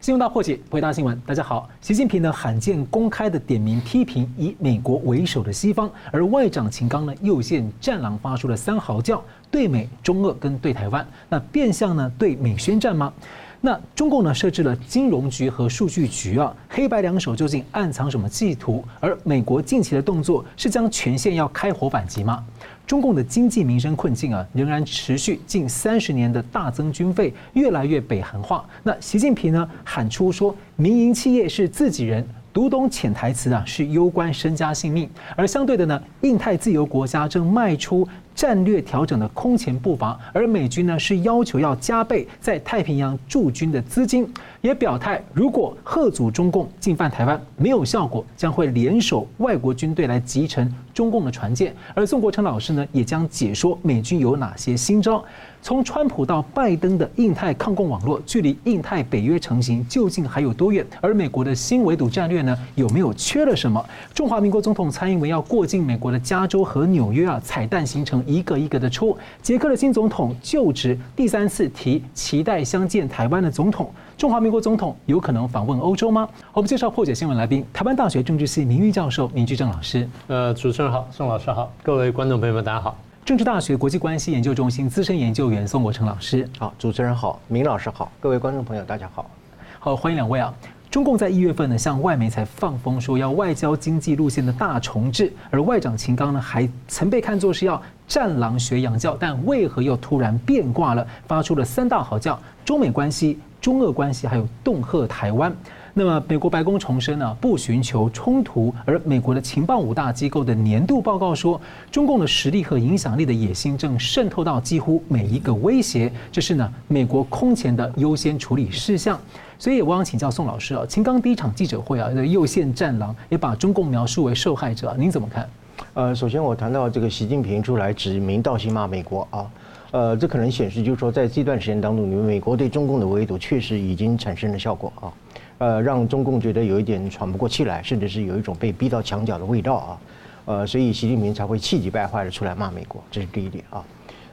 新闻。大破解，回答新闻。大家好，习近平呢罕见公开的点名批评以美国为首的西方，而外长秦刚呢又现战狼发出了三嚎叫，对美、中俄跟对台湾，那变相呢对美宣战吗？那中共呢设置了金融局和数据局啊，黑白两手究竟暗藏什么企图？而美国近期的动作是将全线要开火反击吗？中共的经济民生困境啊，仍然持续近三十年的大增军费，越来越北韩化。那习近平呢喊出说，民营企业是自己人，读懂潜台词啊，是攸关身家性命。而相对的呢，印太自由国家正迈出。战略调整的空前步伐，而美军呢是要求要加倍在太平洋驻军的资金，也表态如果吓阻中共进犯台湾没有效果，将会联手外国军队来击沉中共的船舰。而宋国成老师呢也将解说美军有哪些新招。从川普到拜登的印太抗共网络，距离印太北约成型究竟还有多远？而美国的新围堵战略呢有没有缺了什么？中华民国总统蔡英文要过境美国的加州和纽约啊，彩蛋行程。一个一个的出，捷克的新总统就职第三次提期待相见台湾的总统，中华民国总统有可能访问欧洲吗？我们介绍破解新闻来宾，台湾大学政治系名誉教授林居正老师。呃，主持人好，宋老师好，各位观众朋友们大家好。政治大学国际关系研究中心资深研究员宋国成老师。好，主持人好，明老师好，各位观众朋友大家好。好，欢迎两位啊。中共在一月份呢，向外媒才放风说要外交经济路线的大重置，而外长秦刚呢，还曾被看作是要战狼学洋教，但为何又突然变卦了，发出了三大嚎叫中美关系、中俄关系，还有恫吓台湾。那么美国白宫重申呢，不寻求冲突，而美国的情报五大机构的年度报告说，中共的实力和影响力的野心正渗透到几乎每一个威胁，这是呢美国空前的优先处理事项。所以我想请教宋老师啊，秦刚第一场记者会啊，的右线战狼，也把中共描述为受害者，您怎么看？呃，首先我谈到这个习近平出来指名道姓骂美国啊，呃，这可能显示就是说，在这段时间当中，你们美国对中共的围堵确实已经产生了效果啊，呃，让中共觉得有一点喘不过气来，甚至是有一种被逼到墙角的味道啊，呃，所以习近平才会气急败坏的出来骂美国，这是第一点啊。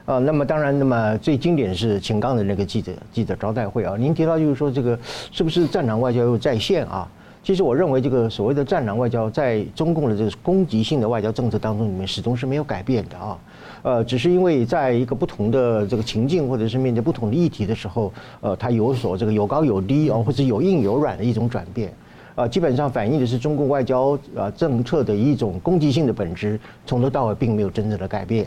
啊，那么当然，那么最经典的是秦刚的那个记者记者招待会啊。您提到就是说这个是不是战狼外交又再现啊？其实我认为这个所谓的战狼外交，在中共的这个攻击性的外交政策当中里面，始终是没有改变的啊。呃，只是因为在一个不同的这个情境，或者是面对不同的议题的时候，呃，它有所这个有高有低啊，或者有硬有软的一种转变。啊，基本上反映的是中共外交呃政策的一种攻击性的本质，从头到尾并没有真正的改变。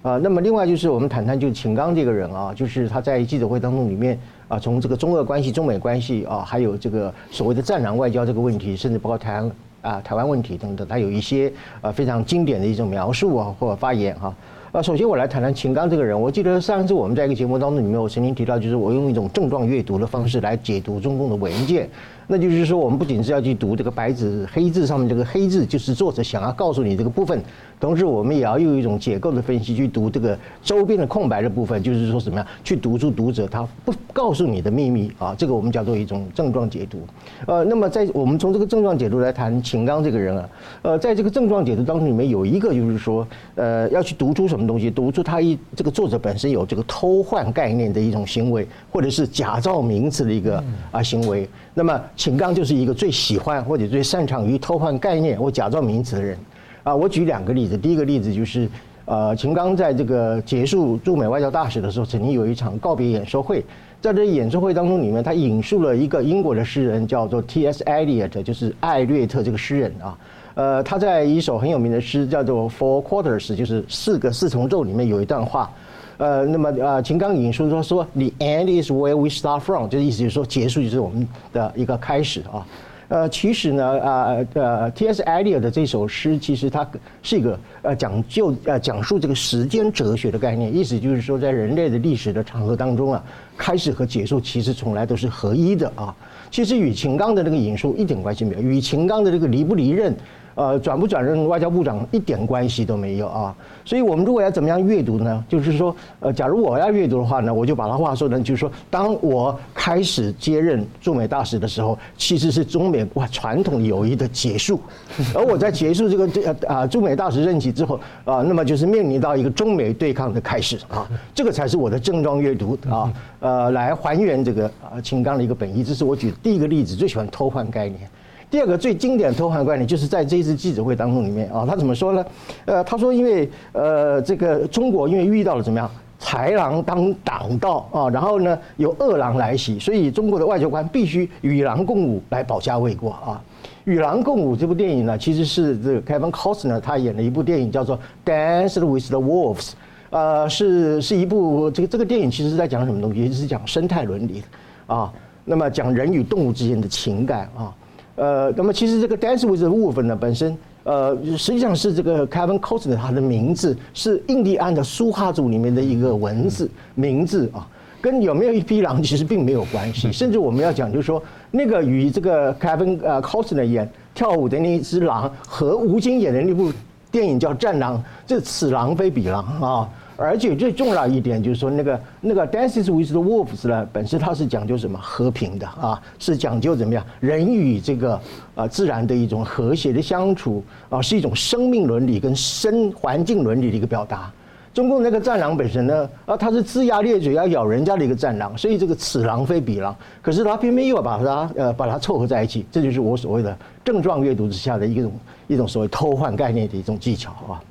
啊，那么另外就是我们谈谈，就是秦刚这个人啊，就是他在记者会当中里面啊，从这个中俄关系、中美关系啊，还有这个所谓的战狼外交这个问题，甚至包括台湾啊、台湾问题等等，他有一些啊非常经典的一种描述啊或发言哈。首先我来谈谈秦刚这个人。我记得上次我们在一个节目当中里面，我曾经提到，就是我用一种症状阅读的方式来解读中共的文件。那就是说，我们不仅是要去读这个白纸黑字上面这个黑字，就是作者想要告诉你这个部分，同时我们也要用一种结构的分析去读这个周边的空白的部分，就是说什么样去读出读者他不告诉你的秘密啊，这个我们叫做一种症状解读。呃，那么在我们从这个症状解读来谈秦刚这个人啊，呃，在这个症状解读当中里面有一个就是说，呃，要去读出什么东西，读出他一这个作者本身有这个偷换概念的一种行为，或者是假造名词的一个啊行为，那么。秦刚就是一个最喜欢或者最擅长于偷换概念或假造名词的人，啊，我举两个例子。第一个例子就是，呃，秦刚在这个结束驻美外交大使的时候，曾经有一场告别演说会，在这演说会当中里面，他引述了一个英国的诗人，叫做 T.S. Eliot，就是艾略特这个诗人啊，呃，他在一首很有名的诗叫做 Four Quarters，就是四个四重奏里面有一段话。呃，那么呃，秦刚引述说说，The end is where we start from，就是意思就是说，结束就是我们的一个开始啊。呃，其实呢，啊呃，T.S. Eliot 的这首诗，其实它是一个呃讲究呃讲述这个时间哲学的概念，意思就是说，在人类的历史的长河当中啊，开始和结束其实从来都是合一的啊。其实与秦刚的那个引述一点关系没有，与秦刚的这个离不离任。呃，转不转任外交部长一点关系都没有啊。所以我们如果要怎么样阅读呢？就是说，呃，假如我要阅读的话呢，我就把他话说成，就是说，当我开始接任驻美大使的时候，其实是中美哇传统友谊的结束。而我在结束这个这啊驻美大使任期之后啊，那么就是面临到一个中美对抗的开始啊，这个才是我的正装阅读啊，呃，来还原这个啊秦刚的一个本意。这是我举的第一个例子，最喜欢偷换概念。第二个最经典的偷换观点，就是在这一次记者会当中里面啊，他怎么说呢？呃，他说因为呃这个中国因为遇到了怎么样豺狼当挡道啊，然后呢有恶狼来袭，所以中国的外交官必须与狼共舞来保家卫国啊。与狼共舞这部电影呢，其实是这个 Kevin Costner 他演了一部电影叫做 Dance with the Wolves，呃，是是一部这个这个电影其实是在讲什么东西？是讲生态伦理啊，那么讲人与动物之间的情感啊。呃，那么其实这个 Dance with the Wolf 呢，本身呃，实际上是这个 Kevin Costner 他的名字是印第安的苏哈族里面的一个文字名字啊，跟有没有一匹狼其实并没有关系。甚至我们要讲，就是说那个与这个 Kevin 呃 Costner 演跳舞的那一只狼，和吴京演的那部电影叫《战狼》，这此狼非彼狼啊。而且最重要一点就是说，那个那个 Dances with the Wolves 呢，本身它是讲究什么和平的啊，是讲究怎么样人与这个啊自然的一种和谐的相处啊，是一种生命伦理跟生环境伦理的一个表达。中共那个战狼本身呢，啊，它是龇牙咧嘴要咬人家的一个战狼，所以这个此狼非彼狼，可是他偏偏又要把它呃把它凑合在一起，这就是我所谓的症状阅读之下的一种一种所谓偷换概念的一种技巧啊。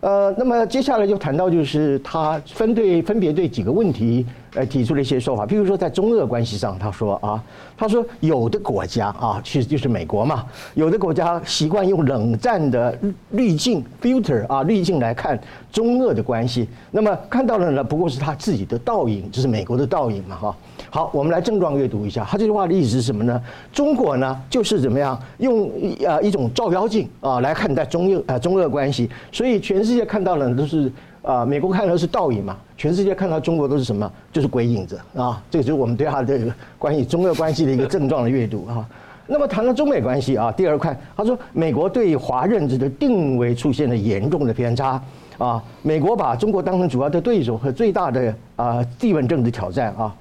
呃，那么接下来就谈到，就是他分对分别对几个问题，呃，提出了一些说法。譬如说，在中俄关系上，他说啊，他说有的国家啊，其实就是美国嘛，有的国家习惯用冷战的滤镜 filter 啊滤镜来看中俄的关系，那么看到了呢，不过是他自己的倒影，就是美国的倒影嘛，哈。好，我们来症状阅读一下，他这句话的意思是什么呢？中国呢，就是怎么样用呃一种照妖镜啊来看待中俄呃中俄关系，所以全世界看到的都是啊，美国看到的是倒影嘛，全世界看到中国都是什么？就是鬼影子啊，这个就是我们对他的关于中俄关系的一个症状的阅读啊。那么谈到中美关系啊，第二块，他说美国对华认知的定位出现了严重的偏差啊，美国把中国当成主要的对手和最大的啊地缘政治挑战啊。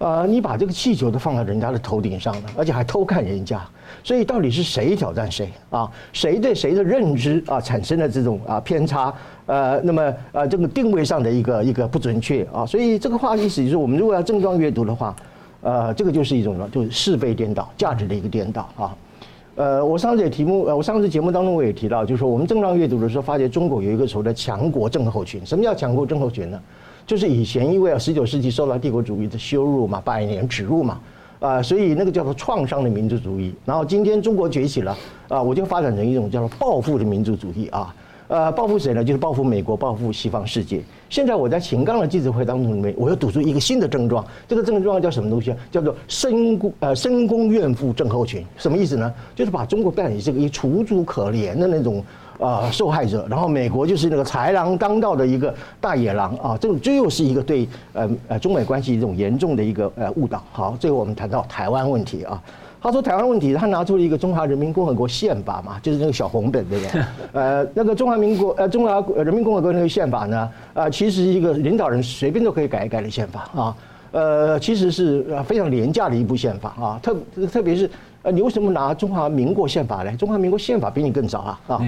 呃，你把这个气球都放在人家的头顶上了，而且还偷看人家，所以到底是谁挑战谁啊？谁对谁的认知啊产生了这种啊偏差？呃，那么呃这个定位上的一个一个不准确啊，所以这个话的意思就是，我们如果要症状阅读的话，呃，这个就是一种呢，就是是非颠倒，价值的一个颠倒啊。呃，我上次也题目，呃，我上次节目当中我也提到，就是说我们症状阅读的时候，发现中国有一个所谓的强国症候群。什么叫强国症候群呢？就是以前因为啊，十九世纪受到帝国主义的羞辱嘛，百年耻辱嘛，啊，所以那个叫做创伤的民族主义。然后今天中国崛起了，啊，我就发展成一种叫做报复的民族主义啊，呃，报复谁呢？就是报复美国，报复西方世界。现在我在秦刚的记者会当中里面，我又读出一个新的症状，这个症状叫什么东西啊？叫做深宫呃深宫怨妇症候群。什么意思呢？就是把中国扮演这个一楚楚可怜的那种。啊、呃，受害者，然后美国就是那个豺狼当道的一个大野狼啊，这种这又是一个对呃呃中美关系一种严重的一个呃误导。好，最后我们谈到台湾问题啊，他说台湾问题，他拿出了一个中华人民共和国宪法嘛，就是那个小红本对不对？呃，那个中华民国呃中华人民共和国那个宪法呢，啊、呃，其实一个领导人随便都可以改一改的宪法啊，呃，其实是非常廉价的一部宪法啊，特特别是呃，你为什么拿中华民国宪法来？中华民国宪法比你更早啊啊。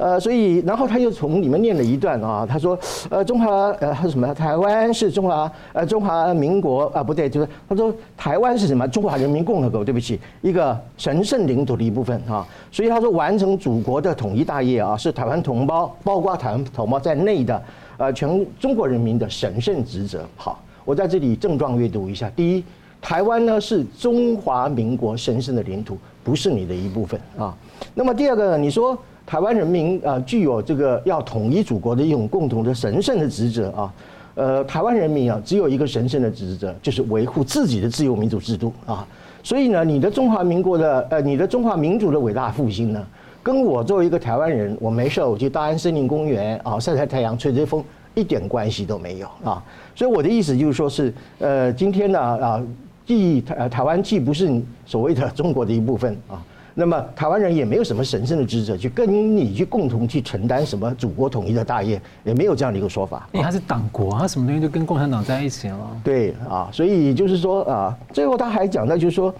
呃，所以，然后他又从里面念了一段啊，他说，呃，中华呃还是什么？台湾是中华呃中华民国啊，不对，就是他说台湾是什么？中华人民共和国，对不起，一个神圣领土的一部分啊。所以他说，完成祖国的统一大业啊，是台湾同胞，包括台湾同胞在内的呃全中国人民的神圣职责。好，我在这里症状阅读一下。第一，台湾呢是中华民国神圣的领土，不是你的一部分啊。那么第二个，你说。台湾人民啊，具有这个要统一祖国的一种共同的神圣的职责啊。呃，台湾人民啊，只有一个神圣的职责，就是维护自己的自由民主制度啊。所以呢，你的中华民国的呃，你的中华民族的伟大复兴呢，跟我作为一个台湾人，我没事，我去大安森林公园啊，晒晒太阳，吹吹风，一点关系都没有啊。所以我的意思就是说是，呃，今天呢啊，既台台湾既不是所谓的中国的一部分啊。那么台湾人也没有什么神圣的职责去跟你去共同去承担什么祖国统一的大业，也没有这样的一个说法。因为他是党国，他什么东西都跟共产党在一起了。对啊，所以就是说啊，最后他还讲到就是说。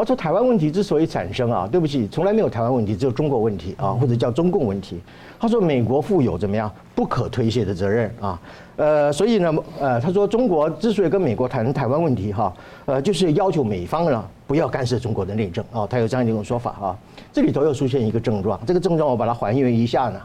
他说：“台湾问题之所以产生啊，对不起，从来没有台湾问题，只有中国问题啊，或者叫中共问题。”他说：“美国负有怎么样不可推卸的责任啊，呃，所以呢，呃，他说中国之所以跟美国谈台湾问题哈，呃，就是要求美方呢不要干涉中国的内政啊，他有这样一种说法啊。这里头又出现一个症状，这个症状我把它还原一下呢”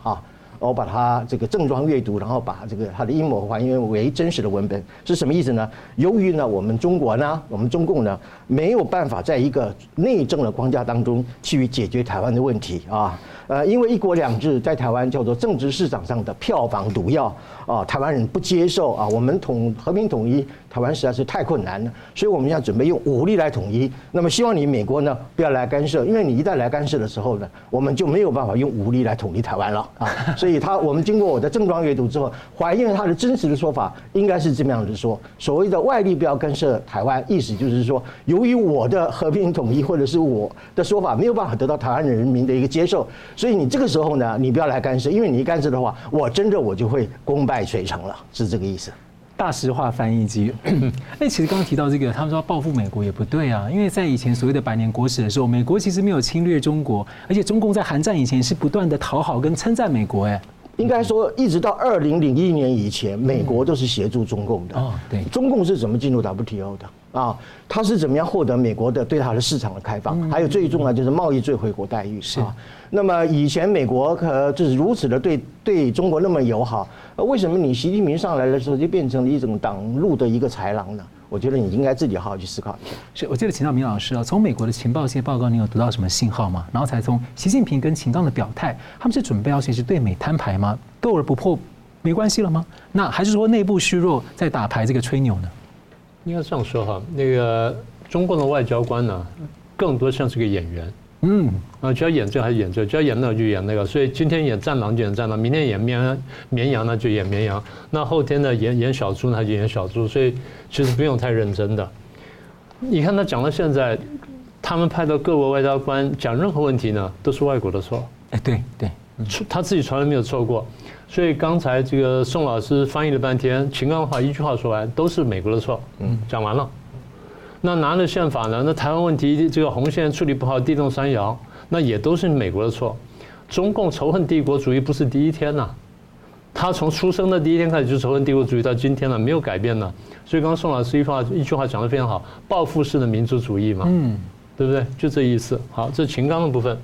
我把它这个正装阅读，然后把这个它的阴谋还原为真实的文本，是什么意思呢？由于呢，我们中国呢，我们中共呢，没有办法在一个内政的框架当中去解决台湾的问题啊。呃，因为一国两制在台湾叫做政治市场上的票房毒药啊，台湾人不接受啊，我们统和平统一台湾实在是太困难了，所以我们要准备用武力来统一。那么希望你美国呢不要来干涉，因为你一旦来干涉的时候呢，我们就没有办法用武力来统一台湾了啊。所以他我们经过我的正装阅读之后，还原他的真实的说法，应该是这么样子说：所谓的外力不要干涉台湾，意思就是说，由于我的和平统一或者是我的说法没有办法得到台湾人民的一个接受。所以你这个时候呢，你不要来干涉，因为你一干涉的话，我真的我就会功败垂成了，是这个意思。大实话翻译机。那其实刚刚提到这个，他们说报复美国也不对啊，因为在以前所谓的百年国史的时候，美国其实没有侵略中国，而且中共在韩战以前是不断的讨好跟称赞美国，哎。应该说，一直到二零零一年以前，美国都是协助中共的。哦，对。中共是怎么进入 WTO 的？啊，他是怎么样获得美国的对他的市场的开放？还有最重要就是贸易最惠国待遇。是啊。那么以前美国可就是如此的对对中国那么友好，为什么你习近平上来的时候就变成了一种挡路的一个豺狼呢？我觉得你应该自己好好去思考一下。是，我记得秦道明老师啊，从美国的情报线报告，你有读到什么信号吗？然后才从习近平跟秦刚的表态，他们是准备要随时对美摊牌吗？斗而不破没关系了吗？那还是说内部虚弱在打牌这个吹牛呢？应该这样说哈，那个中共的外交官呢，更多像是个演员。嗯，啊，就要演这个还是演这个，就要演那个就演那个，所以今天演战狼就演战狼，明天演绵绵羊呢就演绵羊，那后天呢演演小猪呢就演小猪，所以其实不用太认真的。你看他讲到现在，他们派到各国外交官讲任何问题呢，都是外国的错。哎，对对，他自己从来没有错过。所以刚才这个宋老师翻译了半天，秦刚的话一句话说完，都是美国的错。嗯，讲完了。那拿了宪法呢？那台湾问题这个红线处理不好，地动山摇，那也都是美国的错。中共仇恨帝国主义不是第一天呐，他从出生的第一天开始就仇恨帝国主义到今天了，没有改变呢。所以刚刚宋老师一句话一句话讲得非常好，报复式的民族主义嘛，嗯，对不对？就这意思。好，这秦刚的部分，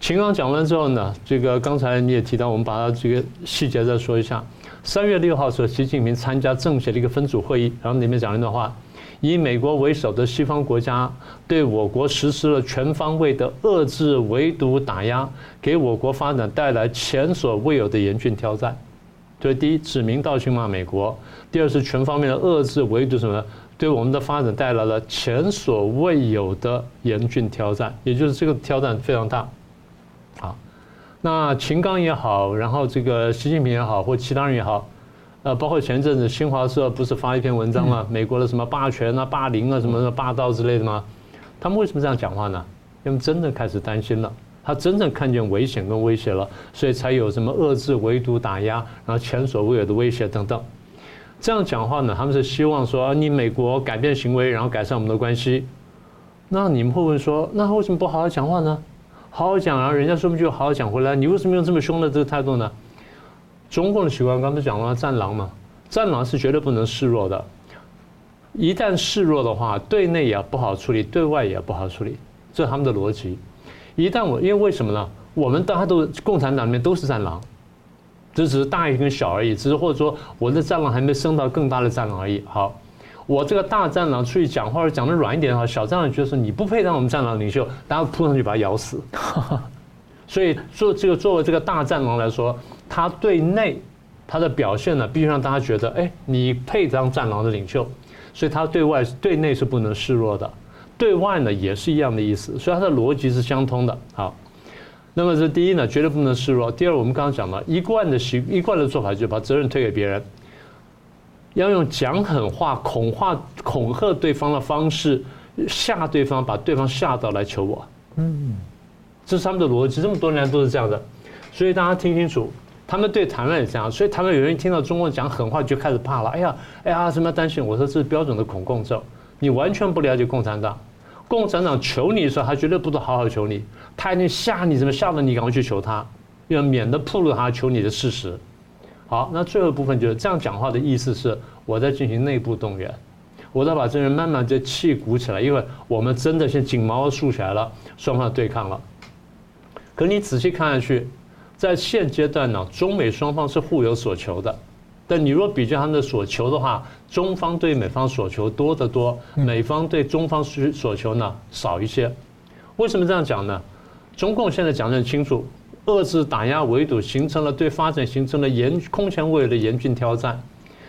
秦刚讲完之后呢，这个刚才你也提到，我们把它这个细节再说一下。三月六号的时候，习近平参加政协的一个分组会议，然后里面讲了一段话。以美国为首的西方国家对我国实施了全方位的遏制、围堵、打压，给我国发展带来前所未有的严峻挑战。所以，第一，指名道姓骂美国；第二，是全方面的遏制、围堵什么，对我们的发展带来了前所未有的严峻挑战。也就是这个挑战非常大。好，那秦刚也好，然后这个习近平也好，或其他人也好。呃，包括前一阵子新华社不是发一篇文章吗？美国的什么霸权啊、霸凌啊、什么的霸道之类的吗？他们为什么这样讲话呢？因为真的开始担心了，他真正看见危险跟威胁了，所以才有什么遏制、围堵、打压，然后前所未有的威胁等等。这样讲话呢，他们是希望说你美国改变行为，然后改善我们的关系。那你们会问说，那为什么不好好讲话呢？好好讲啊，人家说不定就好好讲回来，你为什么用这么凶的这个态度呢？中共的习惯，刚才讲了战狼嘛，战狼是绝对不能示弱的。一旦示弱的话，对内也不好处理，对外也不好处理，这是他们的逻辑。一旦我，因为为什么呢？我们大家都共产党里面都是战狼，这只是大一跟小而已，只是或者说我的战狼还没升到更大的战狼而已。好，我这个大战狼出去讲话，讲的软一点的话，小战狼觉得说你不配当我们战狼领袖，大家扑上去把他咬死。所以做这个作为这个大战狼来说。他对内，他的表现呢，必须让大家觉得，哎，你配当战狼的领袖，所以他对外对内是不能示弱的，对外呢也是一样的意思，所以他的逻辑是相通的。好，那么这第一呢，绝对不能示弱。第二，我们刚刚讲了，一贯的习一贯的做法就是把责任推给别人，要用讲狠话、恐吓、恐吓对方的方式吓对方，把对方吓到来求我。嗯。这是他们的逻辑，这么多年都是这样的。所以大家听清楚，他们对台湾也这样。所以台湾有人听到中共讲狠话就开始怕了。哎呀，哎呀，什么担心？我说这是标准的恐共症。你完全不了解共产党。共产党求你的时候，他绝对不能好好求你，他一定吓你，怎么吓得你赶快去求他，要免得暴露他求你的事实。好，那最后一部分就是这样讲话的意思是，我在进行内部动员，我在把这人慢慢的气鼓起来，因为我们真的现紧毛竖起来了，双方对抗了。可你仔细看下去，在现阶段呢，中美双方是互有所求的。但你若比较他们的所求的话，中方对美方所求多得多，美方对中方需所求呢少一些。为什么这样讲呢？中共现在讲得很清楚，遏制、打压、围堵，形成了对发展形成了严空前未有的严峻挑战。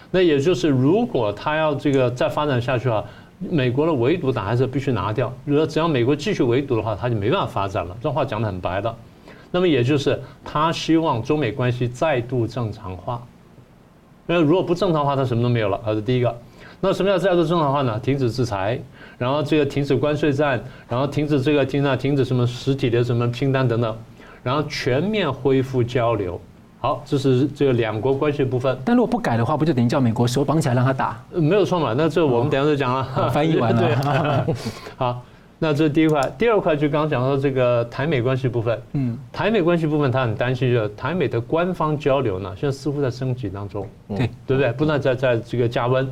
那也就是，如果他要这个再发展下去啊，美国的围堵打还是必须拿掉。如果只要美国继续围堵的话，他就没办法发展了。这话讲得很白的。那么也就是，他希望中美关系再度正常化。那如果不正常化，它什么都没有了。这，是第一个。那什么叫再度正常化呢？停止制裁，然后这个停止关税战，然后停止这个停啊，停止什么实体的什么清单等等，然后全面恢复交流。好，这是这个两国关系的部分。但如果不改的话，不就等于叫美国手绑起来让他打？没有错嘛。那这我们等下再讲了。哦、翻译完了。对。好。那这是第一块，第二块就刚刚讲到这个台美关系部分。嗯，台美关系部分，他很担心，就是台美的官方交流呢，现在似乎在升级当中，对对不对？不断在在这个加温，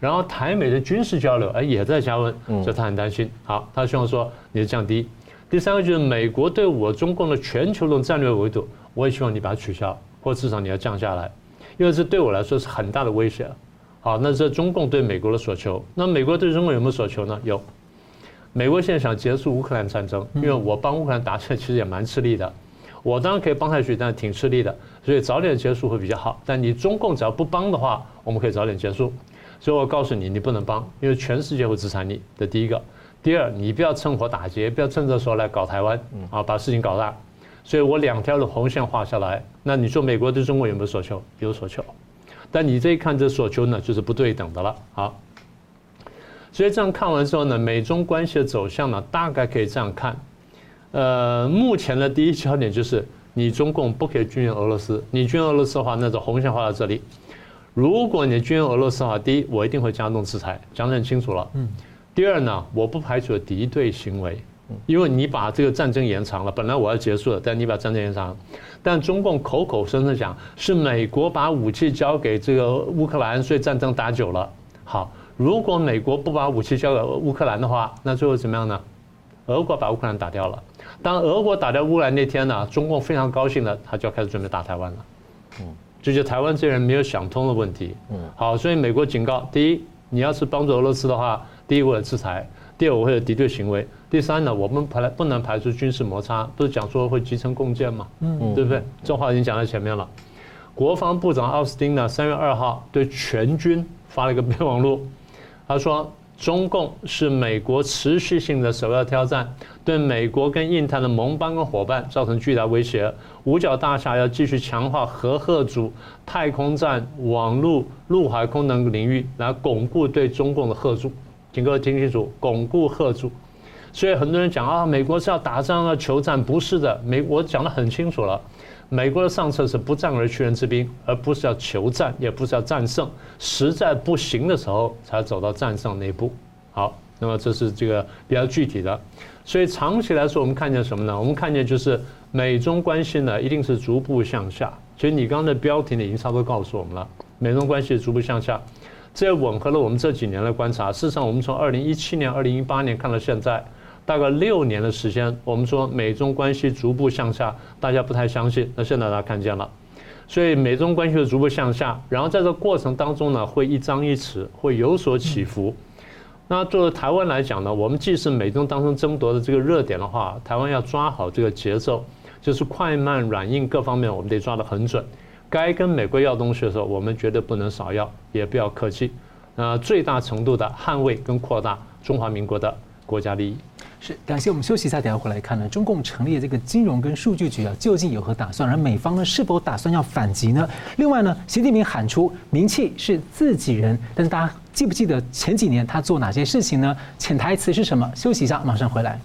然后台美的军事交流哎也在加温，所以他很担心。好，他希望说你降低。第三个就是美国对我中共的全球的战略维度，我也希望你把它取消，或至少你要降下来，因为这对我来说是很大的威胁。好，那这中共对美国的所求，那美国对中国有没有所求呢？有。美国现在想结束乌克兰战争，因为我帮乌克兰打起来其实也蛮吃力的，我当然可以帮下去，但是挺吃力的，所以早点结束会比较好。但你中共只要不帮的话，我们可以早点结束。所以我告诉你，你不能帮，因为全世界会制裁你。这第一个，第二，你不要趁火打劫，不要趁这时候来搞台湾，啊，把事情搞大。所以我两条的红线画下来。那你说美国对中国有没有所求？有所求，但你这一看这所求呢，就是不对等的了。好。所以这样看完之后呢，美中关系的走向呢，大概可以这样看。呃，目前的第一焦点就是，你中共不可以军援俄罗斯，你军援俄罗斯的话，那就红线画到这里。如果你军援俄罗斯的话，第一，我一定会加重制裁，讲得很清楚了。嗯。第二呢，我不排除敌对行为，因为你把这个战争延长了，本来我要结束了，但你把战争延长，但中共口口声声讲是美国把武器交给这个乌克兰，所以战争打久了。好。如果美国不把武器交给乌克兰的话，那最后怎么样呢？俄国把乌克兰打掉了。当俄国打掉乌克兰那天呢，中共非常高兴的，他就要开始准备打台湾了。嗯，这就觉得台湾这些人没有想通的问题。嗯，好，所以美国警告：第一，你要是帮助俄罗斯的话，第一我有制裁；第二我会有敌对行为；第三呢，我们排不能排除军事摩擦，不是讲说会集成共建吗？嗯，对不对？这话已经讲在前面了。国防部长奥斯汀呢，三月二号对全军发了一个备忘录。他说：“中共是美国持续性的首要挑战，对美国跟印太的盟邦跟伙伴造成巨大威胁。五角大厦要继续强化核吓阻、太空站、网络、陆海空等领域，来巩固对中共的吓阻。请各位听清楚，巩固吓阻。所以很多人讲啊，美国是要打仗要求战，不是的。美我讲得很清楚了。”美国的上策是不战而屈人之兵，而不是要求战，也不是要战胜，实在不行的时候才走到战胜那一步。好，那么这是这个比较具体的。所以长期来说，我们看见什么呢？我们看见就是美中关系呢，一定是逐步向下。其实你刚刚的标题呢，已经差不多告诉我们了，美中关系逐步向下，这也吻合了我们这几年的观察。事实上，我们从二零一七年、二零一八年看到现在。大概六年的时间，我们说美中关系逐步向下，大家不太相信。那现在大家看见了，所以美中关系的逐步向下，然后在这个过程当中呢，会一张一弛，会有所起伏。那作为台湾来讲呢，我们既是美中当中争夺的这个热点的话，台湾要抓好这个节奏，就是快慢软硬各方面我们得抓得很准。该跟美国要东西的时候，我们绝对不能少要，也不要客气。那最大程度的捍卫跟扩大中华民国的国家利益。是，感谢我们休息一下，等下回来看呢。中共成立的这个金融跟数据局啊，究竟有何打算？而美方呢，是否打算要反击呢？另外呢，习近平喊出名气是自己人，但是大家记不记得前几年他做哪些事情呢？潜台词是什么？休息一下，马上回来。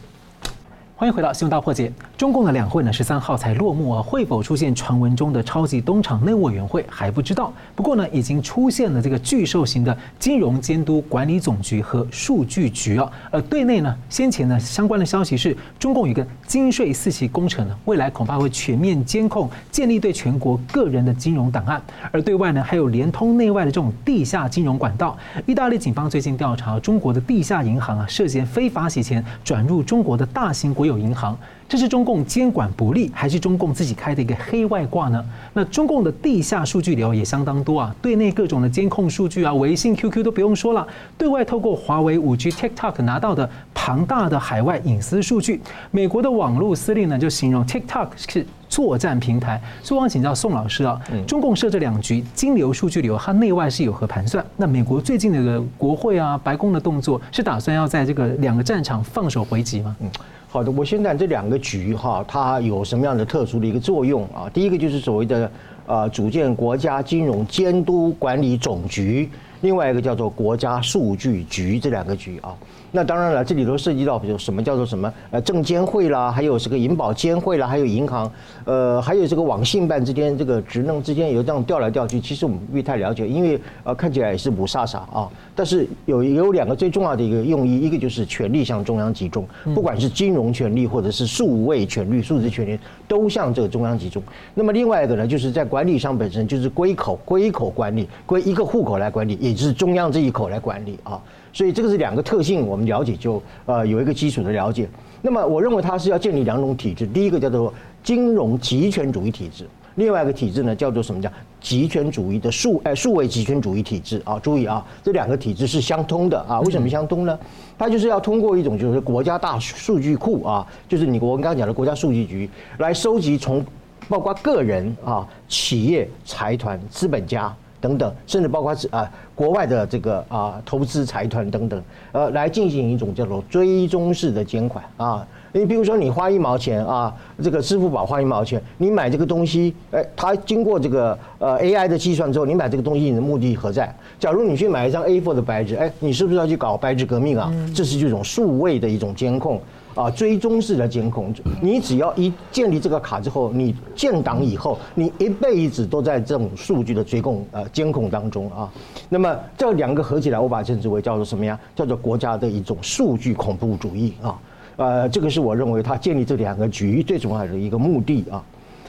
欢迎回到《新闻大破解》。中共的两会呢，十三号才落幕啊，会否出现传闻中的超级东厂内委员会还不知道。不过呢，已经出现了这个巨兽型的金融监督管理总局和数据局啊。而对内呢，先前呢相关的消息是，中共有个金税四期工程呢，未来恐怕会全面监控，建立对全国个人的金融档案。而对外呢，还有连通内外的这种地下金融管道。意大利警方最近调查中国的地下银行啊，涉嫌非法洗钱，转入中国的大型国有银行。这是中共监管不力，还是中共自己开的一个黑外挂呢？那中共的地下数据流也相当多啊，对内各种的监控数据啊，微信、QQ 都不用说了，对外透过华为、5G、TikTok 拿到的庞大的海外隐私数据。美国的网络司令呢，就形容 TikTok 是作战平台。所以我想请教宋老师啊，中共设这两局金流、数据流，它内外是有何盘算？那美国最近的个国会啊、白宫的动作，是打算要在这个两个战场放手回击吗？嗯。好的，我先谈这两个局哈，它有什么样的特殊的一个作用啊？第一个就是所谓的呃，组建国家金融监督管理总局，另外一个叫做国家数据局，这两个局啊。那当然了，这里头涉及到比如什么叫做什么呃证监会啦，还有这个银保监会啦，还有银行，呃，还有这个网信办之间这个职能之间有这样调来调去，其实我们不必太了解，因为呃看起来也是雾煞煞啊。但是有有两个最重要的一个用意，一个就是权力向中央集中，不管是金融权力或者是数位权力、数字权力，都向这个中央集中。那么另外一个呢，就是在管理上本身就是归口归口管理，归一个户口来管理，也就是中央这一口来管理啊。所以这个是两个特性，我们了解就呃有一个基础的了解。那么我认为它是要建立两种体制，第一个叫做金融集权主义体制，另外一个体制呢叫做什么叫集权主义的数哎数位集权主义体制啊。注意啊，这两个体制是相通的啊。为什么相通呢？它就是要通过一种就是国家大数据库啊，就是你我们刚刚讲的国家数据局来收集从包括个人啊、企业、财团、资本家。等等，甚至包括是啊国外的这个啊投资财团等等，呃，来进行一种叫做追踪式的监管啊。你比如说，你花一毛钱啊，这个支付宝花一毛钱，你买这个东西，哎，它经过这个呃 AI 的计算之后，你买这个东西，你的目的何在？假如你去买一张 A4 的白纸，哎，你是不是要去搞白纸革命啊？这是这种数位的一种监控。啊，追踪式的监控，你只要一建立这个卡之后，你建档以后，你一辈子都在这种数据的追控呃监控当中啊。那么这两个合起来，我把它称之为叫做什么呀？叫做国家的一种数据恐怖主义啊。呃，这个是我认为它建立这两个局最重要的一个目的啊。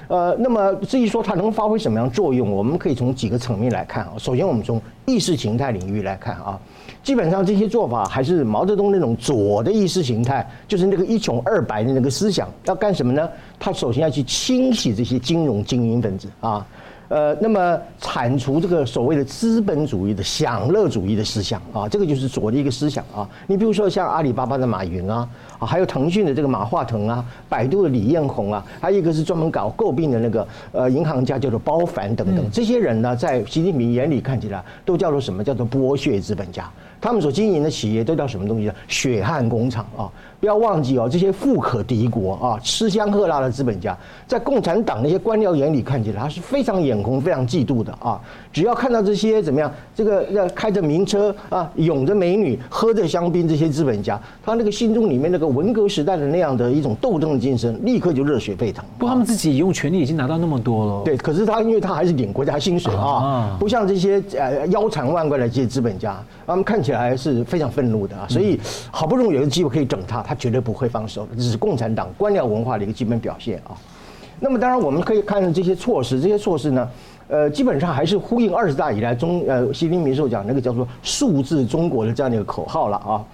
呃，那么至于说它能发挥什么样作用，我们可以从几个层面来看啊。首先，我们从意识形态领域来看啊。基本上这些做法还是毛泽东那种左的意识形态，就是那个一穷二白的那个思想，要干什么呢？他首先要去清洗这些金融精英分子啊。呃，那么铲除这个所谓的资本主义的享乐主义的思想啊，这个就是左的一个思想啊。你比如说像阿里巴巴的马云啊，啊，还有腾讯的这个马化腾啊，百度的李彦宏啊，还有一个是专门搞诟病的那个呃银行家叫做包凡等等，这些人呢，在习近平眼里看起来都叫做什么？叫做剥削资本家。他们所经营的企业都叫什么东西呢？血汗工厂啊。不要忘记哦，这些富可敌国啊，吃香喝辣的资本家，在共产党那些官僚眼里看起来，他是非常眼红、非常嫉妒的啊。只要看到这些怎么样，这个要开着名车啊，拥着美女，喝着香槟，这些资本家，他那个心中里面那个文革时代的那样的一种斗争的精神，立刻就热血沸腾。不过他们自己用权力已经拿到那么多了。对，可是他因为他还是领国家薪水啊，不像这些呃腰缠万贯的这些资本家，他们看起来是非常愤怒的啊。所以好不容易有个机会可以整他。他绝对不会放手的，这是共产党官僚文化的一个基本表现啊。那么当然我们可以看这些措施，这些措施呢，呃，基本上还是呼应二十大以来中呃习近平所讲那个叫做“数字中国”的这样的一个口号了啊。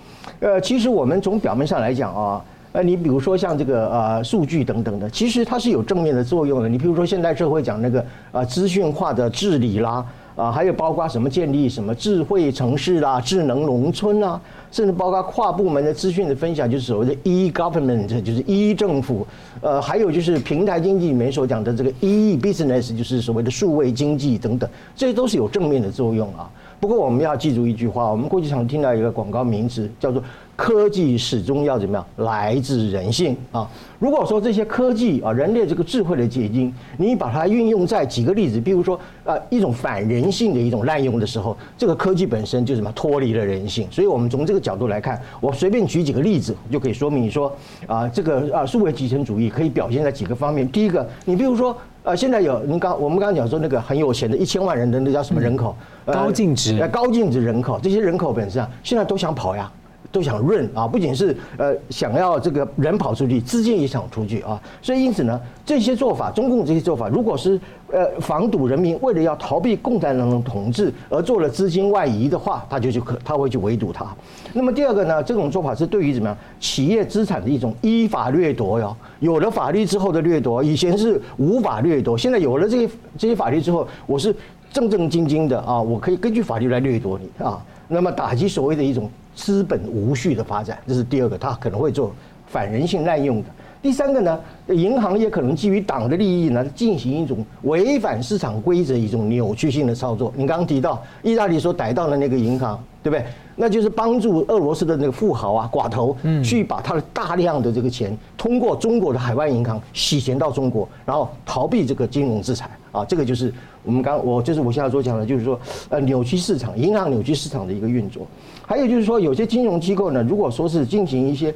呃，其实我们从表面上来讲啊，呃，你比如说像这个呃数据等等的，其实它是有正面的作用的。你比如说现代社会讲那个呃资讯化的治理啦。啊，还有包括什么建立什么智慧城市啦、智能农村啦，甚至包括跨部门的资讯的分享，就是所谓的 e-government，就是 e 政府。呃，还有就是平台经济里面所讲的这个 e-business，就是所谓的数位经济等等，这些都是有正面的作用啊。不过我们要记住一句话，我们过去常听到一个广告名词叫做科技始终要怎么样？来自人性啊！如果说这些科技啊，人类这个智慧的结晶，你把它运用在几个例子，比如说呃一种反人性的一种滥用的时候，这个科技本身就什么脱离了人性。所以我们从这个角度来看，我随便举几个例子就可以说明说啊，这个啊数位集成主义可以表现在几个方面。第一个，你比如说呃，现在有您刚我们刚刚讲说那个很有钱的一千万人的那叫什么人口？高净值。高净值人口，这些人口本身啊，现在都想跑呀。都想润啊，不仅是呃想要这个人跑出去，资金也想出去啊，所以因此呢，这些做法，中共这些做法，如果是呃防堵人民，为了要逃避共产党的统治而做了资金外移的话，他就去可他会去围堵他。那么第二个呢，这种做法是对于怎么样企业资产的一种依法掠夺哟。有了法律之后的掠夺，以前是无法掠夺，现在有了这些这些法律之后，我是正正经经的啊，我可以根据法律来掠夺你啊。那么打击所谓的一种。资本无序的发展，这是第二个，它可能会做反人性滥用的。第三个呢，银行也可能基于党的利益呢，进行一种违反市场规则、一种扭曲性的操作。你刚刚提到意大利所逮到的那个银行，对不对？那就是帮助俄罗斯的那个富豪啊、寡头，去把他的大量的这个钱通过中国的海外银行洗钱到中国，然后逃避这个金融制裁啊。这个就是我们刚我就是我现在所讲的，就是说呃扭曲市场、银行扭曲市场的一个运作。还有就是说，有些金融机构呢，如果说是进行一些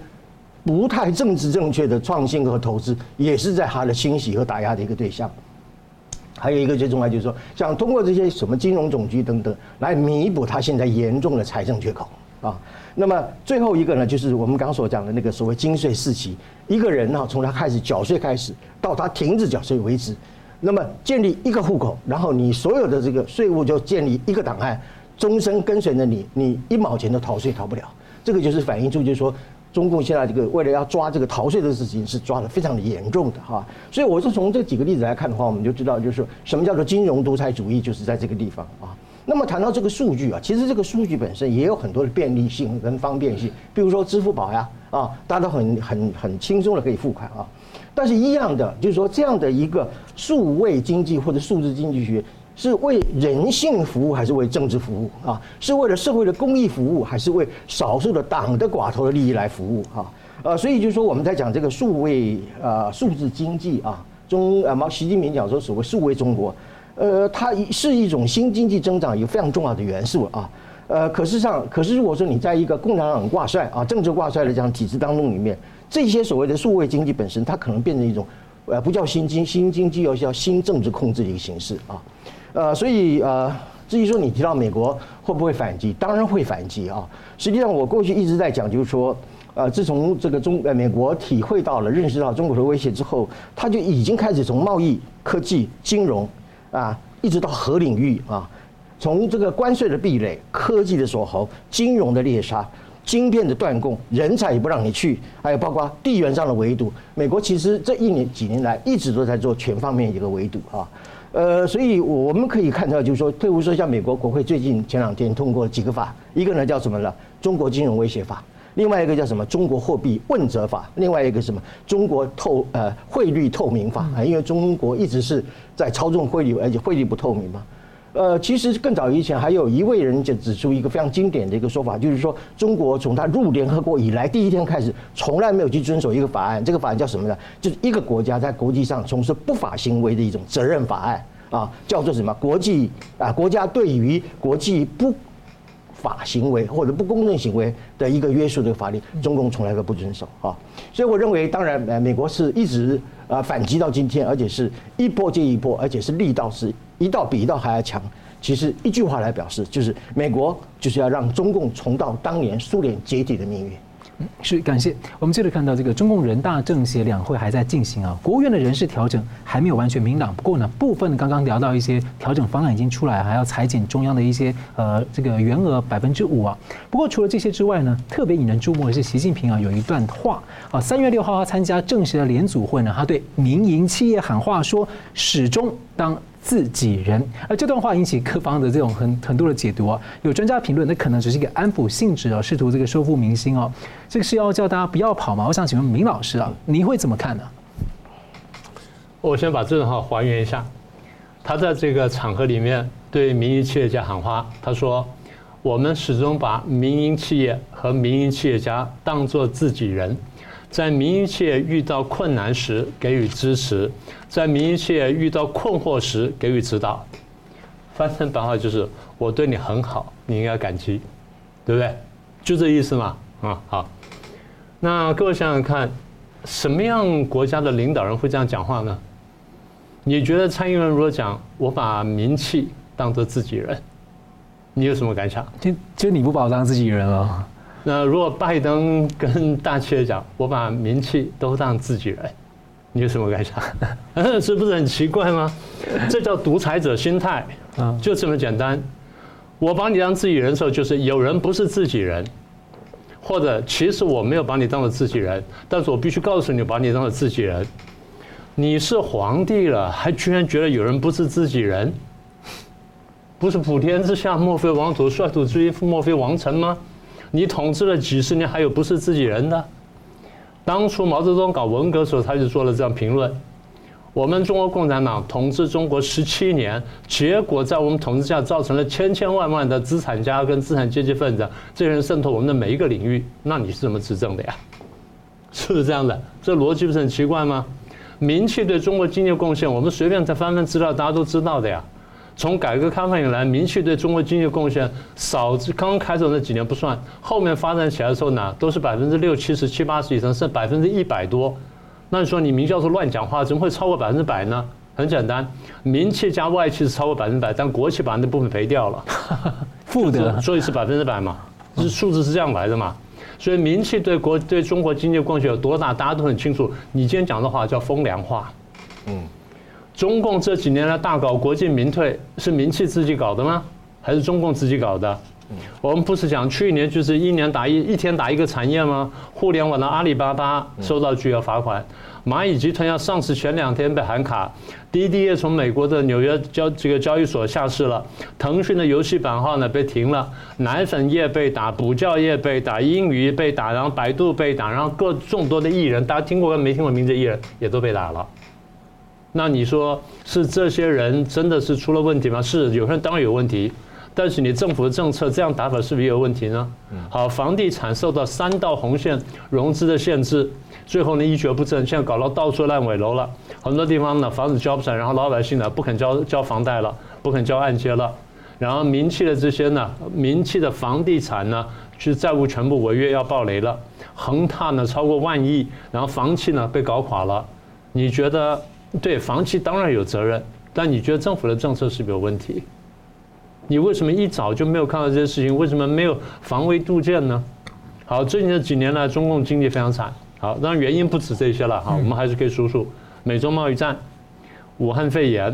不太政治正确的创新和投资，也是在它的清洗和打压的一个对象。还有一个最重要就是说，想通过这些什么金融总局等等来弥补它现在严重的财政缺口啊。那么最后一个呢，就是我们刚刚所讲的那个所谓金税四期，一个人呢，从他开始缴税开始到他停止缴税为止，那么建立一个户口，然后你所有的这个税务就建立一个档案。终身跟随着你，你一毛钱都逃税逃不了。这个就是反映出，就是说，中共现在这个为了要抓这个逃税的事情，是抓得非常的严重的哈。所以，我是从这几个例子来看的话，我们就知道，就是什么叫做金融独裁主义，就是在这个地方啊。那么谈到这个数据啊，其实这个数据本身也有很多的便利性跟方便性，比如说支付宝呀，啊，大家都很很很轻松的可以付款啊。但是，一样的，就是说这样的一个数位经济或者数字经济学。是为人性服务还是为政治服务啊？是为了社会的公益服务还是为少数的党的寡头的利益来服务哈？呃，所以就是说我们在讲这个数位呃数字经济啊，中啊毛习近平讲说所谓数位中国，呃，它是一种新经济增长一个非常重要的元素啊。呃，可是上可是如果说你在一个共产党挂帅啊政治挂帅的这样体制当中里面，这些所谓的数位经济本身，它可能变成一种呃不叫新经新经济，而叫新政治控制的一个形式啊。呃，所以呃，至于说你提到美国会不会反击，当然会反击啊。实际上，我过去一直在讲，就是说，呃，自从这个中呃美国体会到了、认识到中国的威胁之后，他就已经开始从贸易、科技、金融啊，一直到核领域啊，从这个关税的壁垒、科技的锁喉、金融的猎杀、晶片的断供、人才也不让你去，还有包括地缘上的围堵，美国其实这一年几年来一直都在做全方面一个围堵啊。呃，所以我我们可以看到，就是说，譬如说，像美国国会最近前两天通过几个法，一个呢叫什么呢？中国金融威胁法，另外一个叫什么？中国货币问责法，另外一个什么？中国透呃汇率透明法啊，因为中国一直是在操纵汇率，而且汇率不透明嘛。呃，其实更早以前还有一位人就指出一个非常经典的一个说法，就是说，中国从他入联合国以来第一天开始，从来没有去遵守一个法案，这个法案叫什么呢？就是一个国家在国际上从事不法行为的一种责任法案啊，叫做什么？国际啊，国家对于国际不法行为或者不公正行为的一个约束的法律，中共从来都不遵守啊。所以我认为，当然，呃，美国是一直呃反击到今天，而且是一波接一波，而且是力道是。一道比一道还要强，其实一句话来表示，就是美国就是要让中共重蹈当年苏联解体的命运。是感谢。我们接着看到这个中共人大政协两会还在进行啊，国务院的人事调整还没有完全明朗。不过呢，部分刚刚聊到一些调整方案已经出来，还要裁减中央的一些呃这个员额百分之五啊。不过除了这些之外呢，特别引人注目的是习近平啊有一段话啊，三月六号他参加政协的联组会呢，他对民营企业喊话说，始终当。自己人，而这段话引起各方的这种很很多的解读啊。有专家评论，那可能只是一个安抚性质啊，试图这个收复民心哦。这个是要叫大家不要跑吗？我想请问明老师啊，你会怎么看呢？我先把这段话还原一下。他在这个场合里面对民营企业家喊话，他说：“我们始终把民营企业和民营企业家当作自己人，在民营企业遇到困难时给予支持，在民营企业遇到困惑时给予指导。翻成白话就是：我对你很好，你应该感激，对不对？就这意思嘛。啊，好。那各位想想看，什么样国家的领导人会这样讲话呢？你觉得蔡英文如果讲我把民气当作自己人，你有什么感想？就就你不把我当自己人了。那如果拜登跟大企业讲我把名气都当自己人，你有什么感想？是不是很奇怪吗？这叫独裁者心态啊，就这么简单。我把你当自己人的时候，就是有人不是自己人，或者其实我没有把你当做自己人，但是我必须告诉你，把你当做自己人。你是皇帝了，还居然觉得有人不是自己人？不是普天之下莫非王土，率土之滨莫非王臣吗？你统治了几十年，还有不是自己人的？当初毛泽东搞文革的时候，他就做了这样评论：我们中国共产党统治中国十七年，结果在我们统治下造成了千千万万的资产家跟资产阶级分子，这些人渗透我们的每一个领域。那你是怎么执政的呀？是 不是这样的？这逻辑不是很奇怪吗？民企对中国经济贡献，我们随便再翻翻资料，大家都知道的呀。从改革开放以来，民企对中国经济贡献少，刚开始那几年不算，后面发展起来的时候呢，都是百分之六七十、七八十以上，甚至百分之一百多。那你说你名教授乱讲话，怎么会超过百分之百呢？很简单，民企加外企是超过百分之百，但国企把那部分赔掉了，负的，所以是百分之百嘛，是数字是这样来的嘛。所以民企对国对中国经济贡献有多大，大家都很清楚。你今天讲的话叫风凉话。嗯，中共这几年来大搞国进民退，是民企自己搞的吗？还是中共自己搞的？我们不是讲去年就是一年打一一天打一个产业吗？互联网的阿里巴巴收到巨额罚款。蚂蚁集团要上市前两天被喊卡，滴滴也从美国的纽约交这个交易所下市了，腾讯的游戏版号呢被停了，奶粉业被打，补教业被打，英语被打，然后百度被打，然后各众多的艺人，大家听过跟没听过名字艺人也都被打了。那你说是这些人真的是出了问题吗？是，有些人当然有问题。但是你政府的政策这样打法是不是也有问题呢？好，房地产受到三道红线融资的限制，最后呢一蹶不振，现在搞到到处烂尾楼了，很多地方呢房子交不上，然后老百姓呢不肯交交房贷了，不肯交按揭了，然后民企的这些呢，民企的房地产呢，是债务全部违约要爆雷了，恒大呢超过万亿，然后房企呢被搞垮了，你觉得对房企当然有责任，但你觉得政府的政策是不是有问题？你为什么一早就没有看到这些事情？为什么没有防微杜渐呢？好，最近这几年来，中共经济非常惨。好，当然原因不止这些了。好，我们还是可以数数：美中贸易战、武汉肺炎，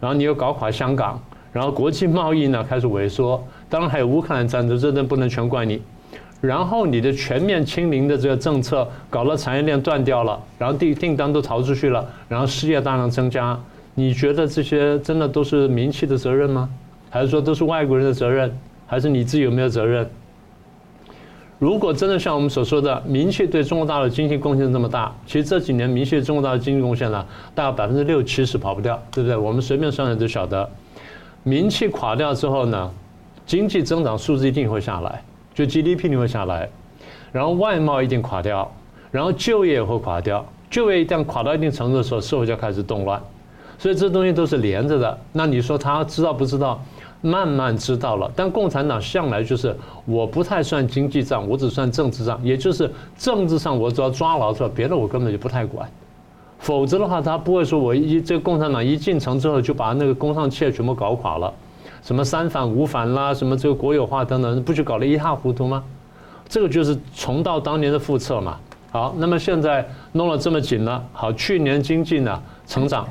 然后你又搞垮香港，然后国际贸易呢开始萎缩。当然还有乌克兰战争，这都不能全怪你。然后你的全面清零的这个政策，搞了产业链断掉了，然后订订单都逃出去了，然后失业大量增加。你觉得这些真的都是民企的责任吗？还是说都是外国人的责任，还是你自己有没有责任？如果真的像我们所说的，民企对中国大陆经济贡献这么大，其实这几年民企对中国大陆经济贡献呢，大概百分之六七十跑不掉，对不对？我们随便算算都晓得，民企垮掉之后呢，经济增长数字一定会下来，就 GDP 你会下来，然后外贸一定垮掉，然后就业也会垮掉，就业一旦垮到一定程度的时候，社会就开始动乱，所以这东西都是连着的。那你说他知道不知道？慢慢知道了，但共产党向来就是我不太算经济账，我只算政治账，也就是政治上我只要抓牢住，别的我根本就不太管。否则的话，他不会说我一这个共产党一进城之后就把那个工商企业全部搞垮了，什么三反五反啦，什么这个国有化等等，不就搞得一塌糊涂吗？这个就是重蹈当年的覆辙嘛。好，那么现在弄了这么紧了，好，去年经济呢成长。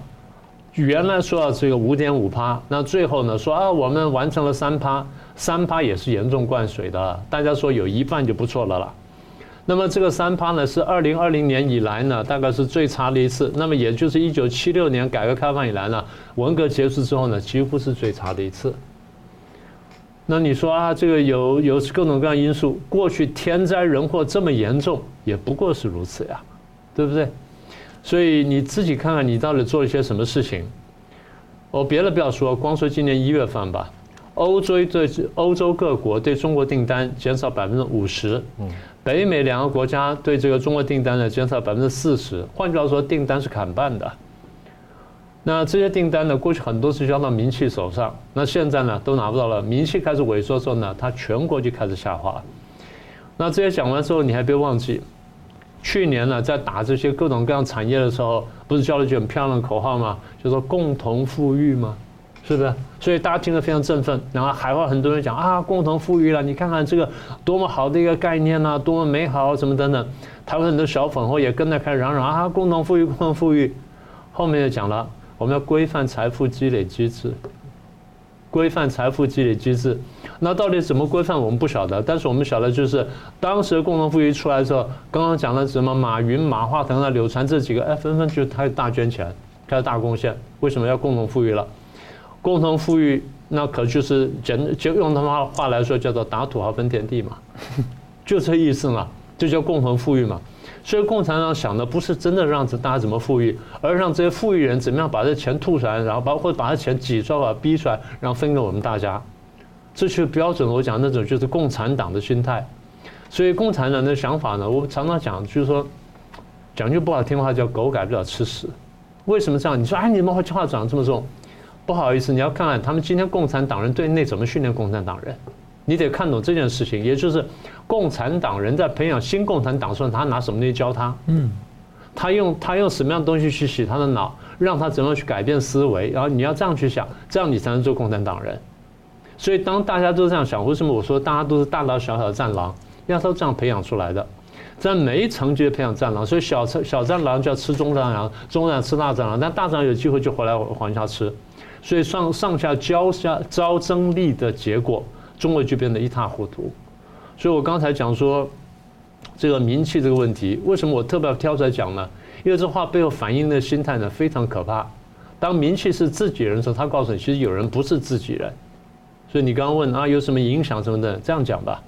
原来说要这个五点五趴，那最后呢说啊，我们完成了三趴，三趴也是严重灌水的。大家说有一半就不错了啦。那么这个三趴呢，是二零二零年以来呢，大概是最差的一次。那么也就是一九七六年改革开放以来呢，文革结束之后呢，几乎是最差的一次。那你说啊，这个有有各种各样因素，过去天灾人祸这么严重，也不过是如此呀，对不对？所以你自己看看，你到底做了些什么事情？我别的不要说，光说今年一月份吧，欧洲对欧洲各国对中国订单减少百分之五十，北美两个国家对这个中国订单呢减少百分之四十。换句话说，订单是砍半的。那这些订单呢，过去很多是交到民企手上，那现在呢都拿不到了。民企开始萎缩之后呢，它全国就开始下滑。那这些讲完之后，你还别忘记，去年呢在打这些各种各样产业的时候，不是叫了一句很漂亮的口号吗？就说共同富裕吗？是不是？所以大家听得非常振奋。然后海外很多人讲啊，共同富裕了，你看看这个多么好的一个概念呐，多么美好，什么等等。台湾很多小粉红也跟着开始嚷嚷啊，共同富裕，共同富裕。后面就讲了。我们要规范财富积累机制，规范财富积累机制。那到底怎么规范？我们不晓得。但是我们晓得，就是当时共同富裕出来的时候，刚刚讲了什么？马云、马化腾啊、柳传这几个，哎，纷纷就开始大捐钱，开始大贡献。为什么要共同富裕了？共同富裕，那可就是简就用他们话来说，叫做打土豪分田地嘛，就这意思嘛，就叫共同富裕嘛。所以共产党想的不是真的让大家怎么富裕，而让这些富裕人怎么样把这钱吐出来，然后包括把这钱挤出来、把逼出来，然后分给我们大家。这就是标准。我讲那种就是共产党的心态。所以共产党的想法呢，我常常讲，就是说，讲句不好听的话，叫狗改不了吃屎。为什么这样？你说哎，你们话话讲这么重？不好意思，你要看看他们今天共产党人对内怎么训练共产党人。你得看懂这件事情，也就是共产党人在培养新共产党的时候，他拿什么东西教他？嗯，他用他用什么样的东西去洗他的脑，让他怎么去改变思维？然后你要这样去想，这样你才能做共产党人。所以当大家都这样想，为什么我说大家都是大大小小的战狼？因为都这样培养出来的，在每一层级培养战狼。所以小小战狼就要吃中战狼，中战狼吃大战狼，但大战狼有机会就回来往下吃。所以上上下交下招争力的结果。中国就变得一塌糊涂，所以我刚才讲说，这个名气这个问题，为什么我特别要挑出来讲呢？因为这话背后反映的心态呢非常可怕。当名气是自己人的时候，他告诉你，其实有人不是自己人。所以你刚刚问啊，有什么影响什么的？这样讲吧，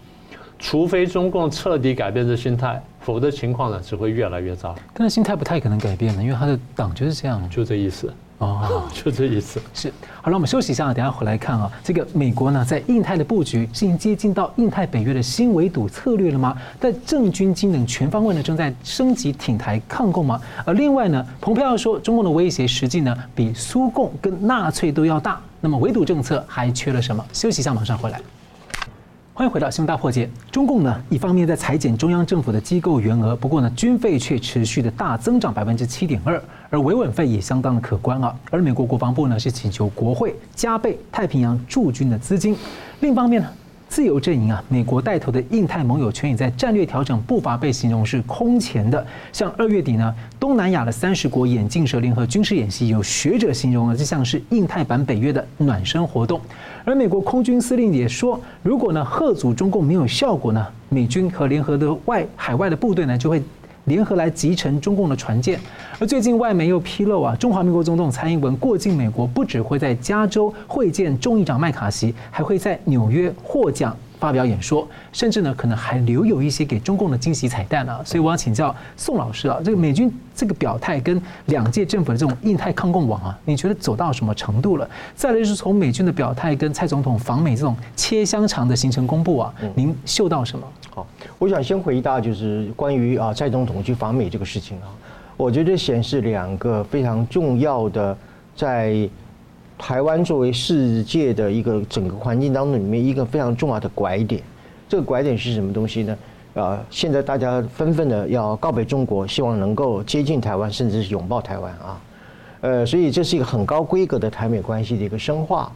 除非中共彻底改变这心态，否则情况呢只会越来越糟。但是心态不太可能改变的，因为他的党就是这样，就这意思。哦，就这意思。是，好了，我们休息一下，等下回来看啊。这个美国呢，在印太的布局是已经接近到印太北约的新围堵策略了吗？在政军机能全方位呢，正在升级挺台抗共吗？而另外呢，蓬佩奥说，中共的威胁实际呢，比苏共跟纳粹都要大。那么围堵政策还缺了什么？休息一下，马上回来。欢迎回到《新闻大破解》。中共呢，一方面在裁减中央政府的机构员额，不过呢，军费却持续的大增长百分之七点二，而维稳费也相当的可观啊。而美国国防部呢，是请求国会加倍太平洋驻军的资金。另一方面呢，自由阵营啊，美国带头的印太盟友圈也在战略调整步伐，被形容是空前的。像二月底呢，东南亚的三十国眼镜蛇联合军事演习，有学者形容呢，就像是印太版北约的暖身活动。而美国空军司令也说，如果呢，吓阻中共没有效果呢，美军和联合的外海外的部队呢，就会联合来集成中共的船舰。而最近外媒又披露啊，中华民国总统蔡英文过境美国，不只会在加州会见众议长麦卡锡，还会在纽约获奖。发表演说，甚至呢可能还留有一些给中共的惊喜彩蛋啊！所以我要请教宋老师啊，这个美军这个表态跟两届政府的这种印太抗共网啊，你觉得走到什么程度了？再来就是从美军的表态跟蔡总统访美这种切香肠的行程公布啊，您嗅到什么？好，我想先回答就是关于啊蔡总统去访美这个事情啊，我觉得显示两个非常重要的在。台湾作为世界的一个整个环境当中里面一个非常重要的拐点，这个拐点是什么东西呢？啊，现在大家纷纷的要告别中国，希望能够接近台湾，甚至是拥抱台湾啊，呃，所以这是一个很高规格的台美关系的一个深化。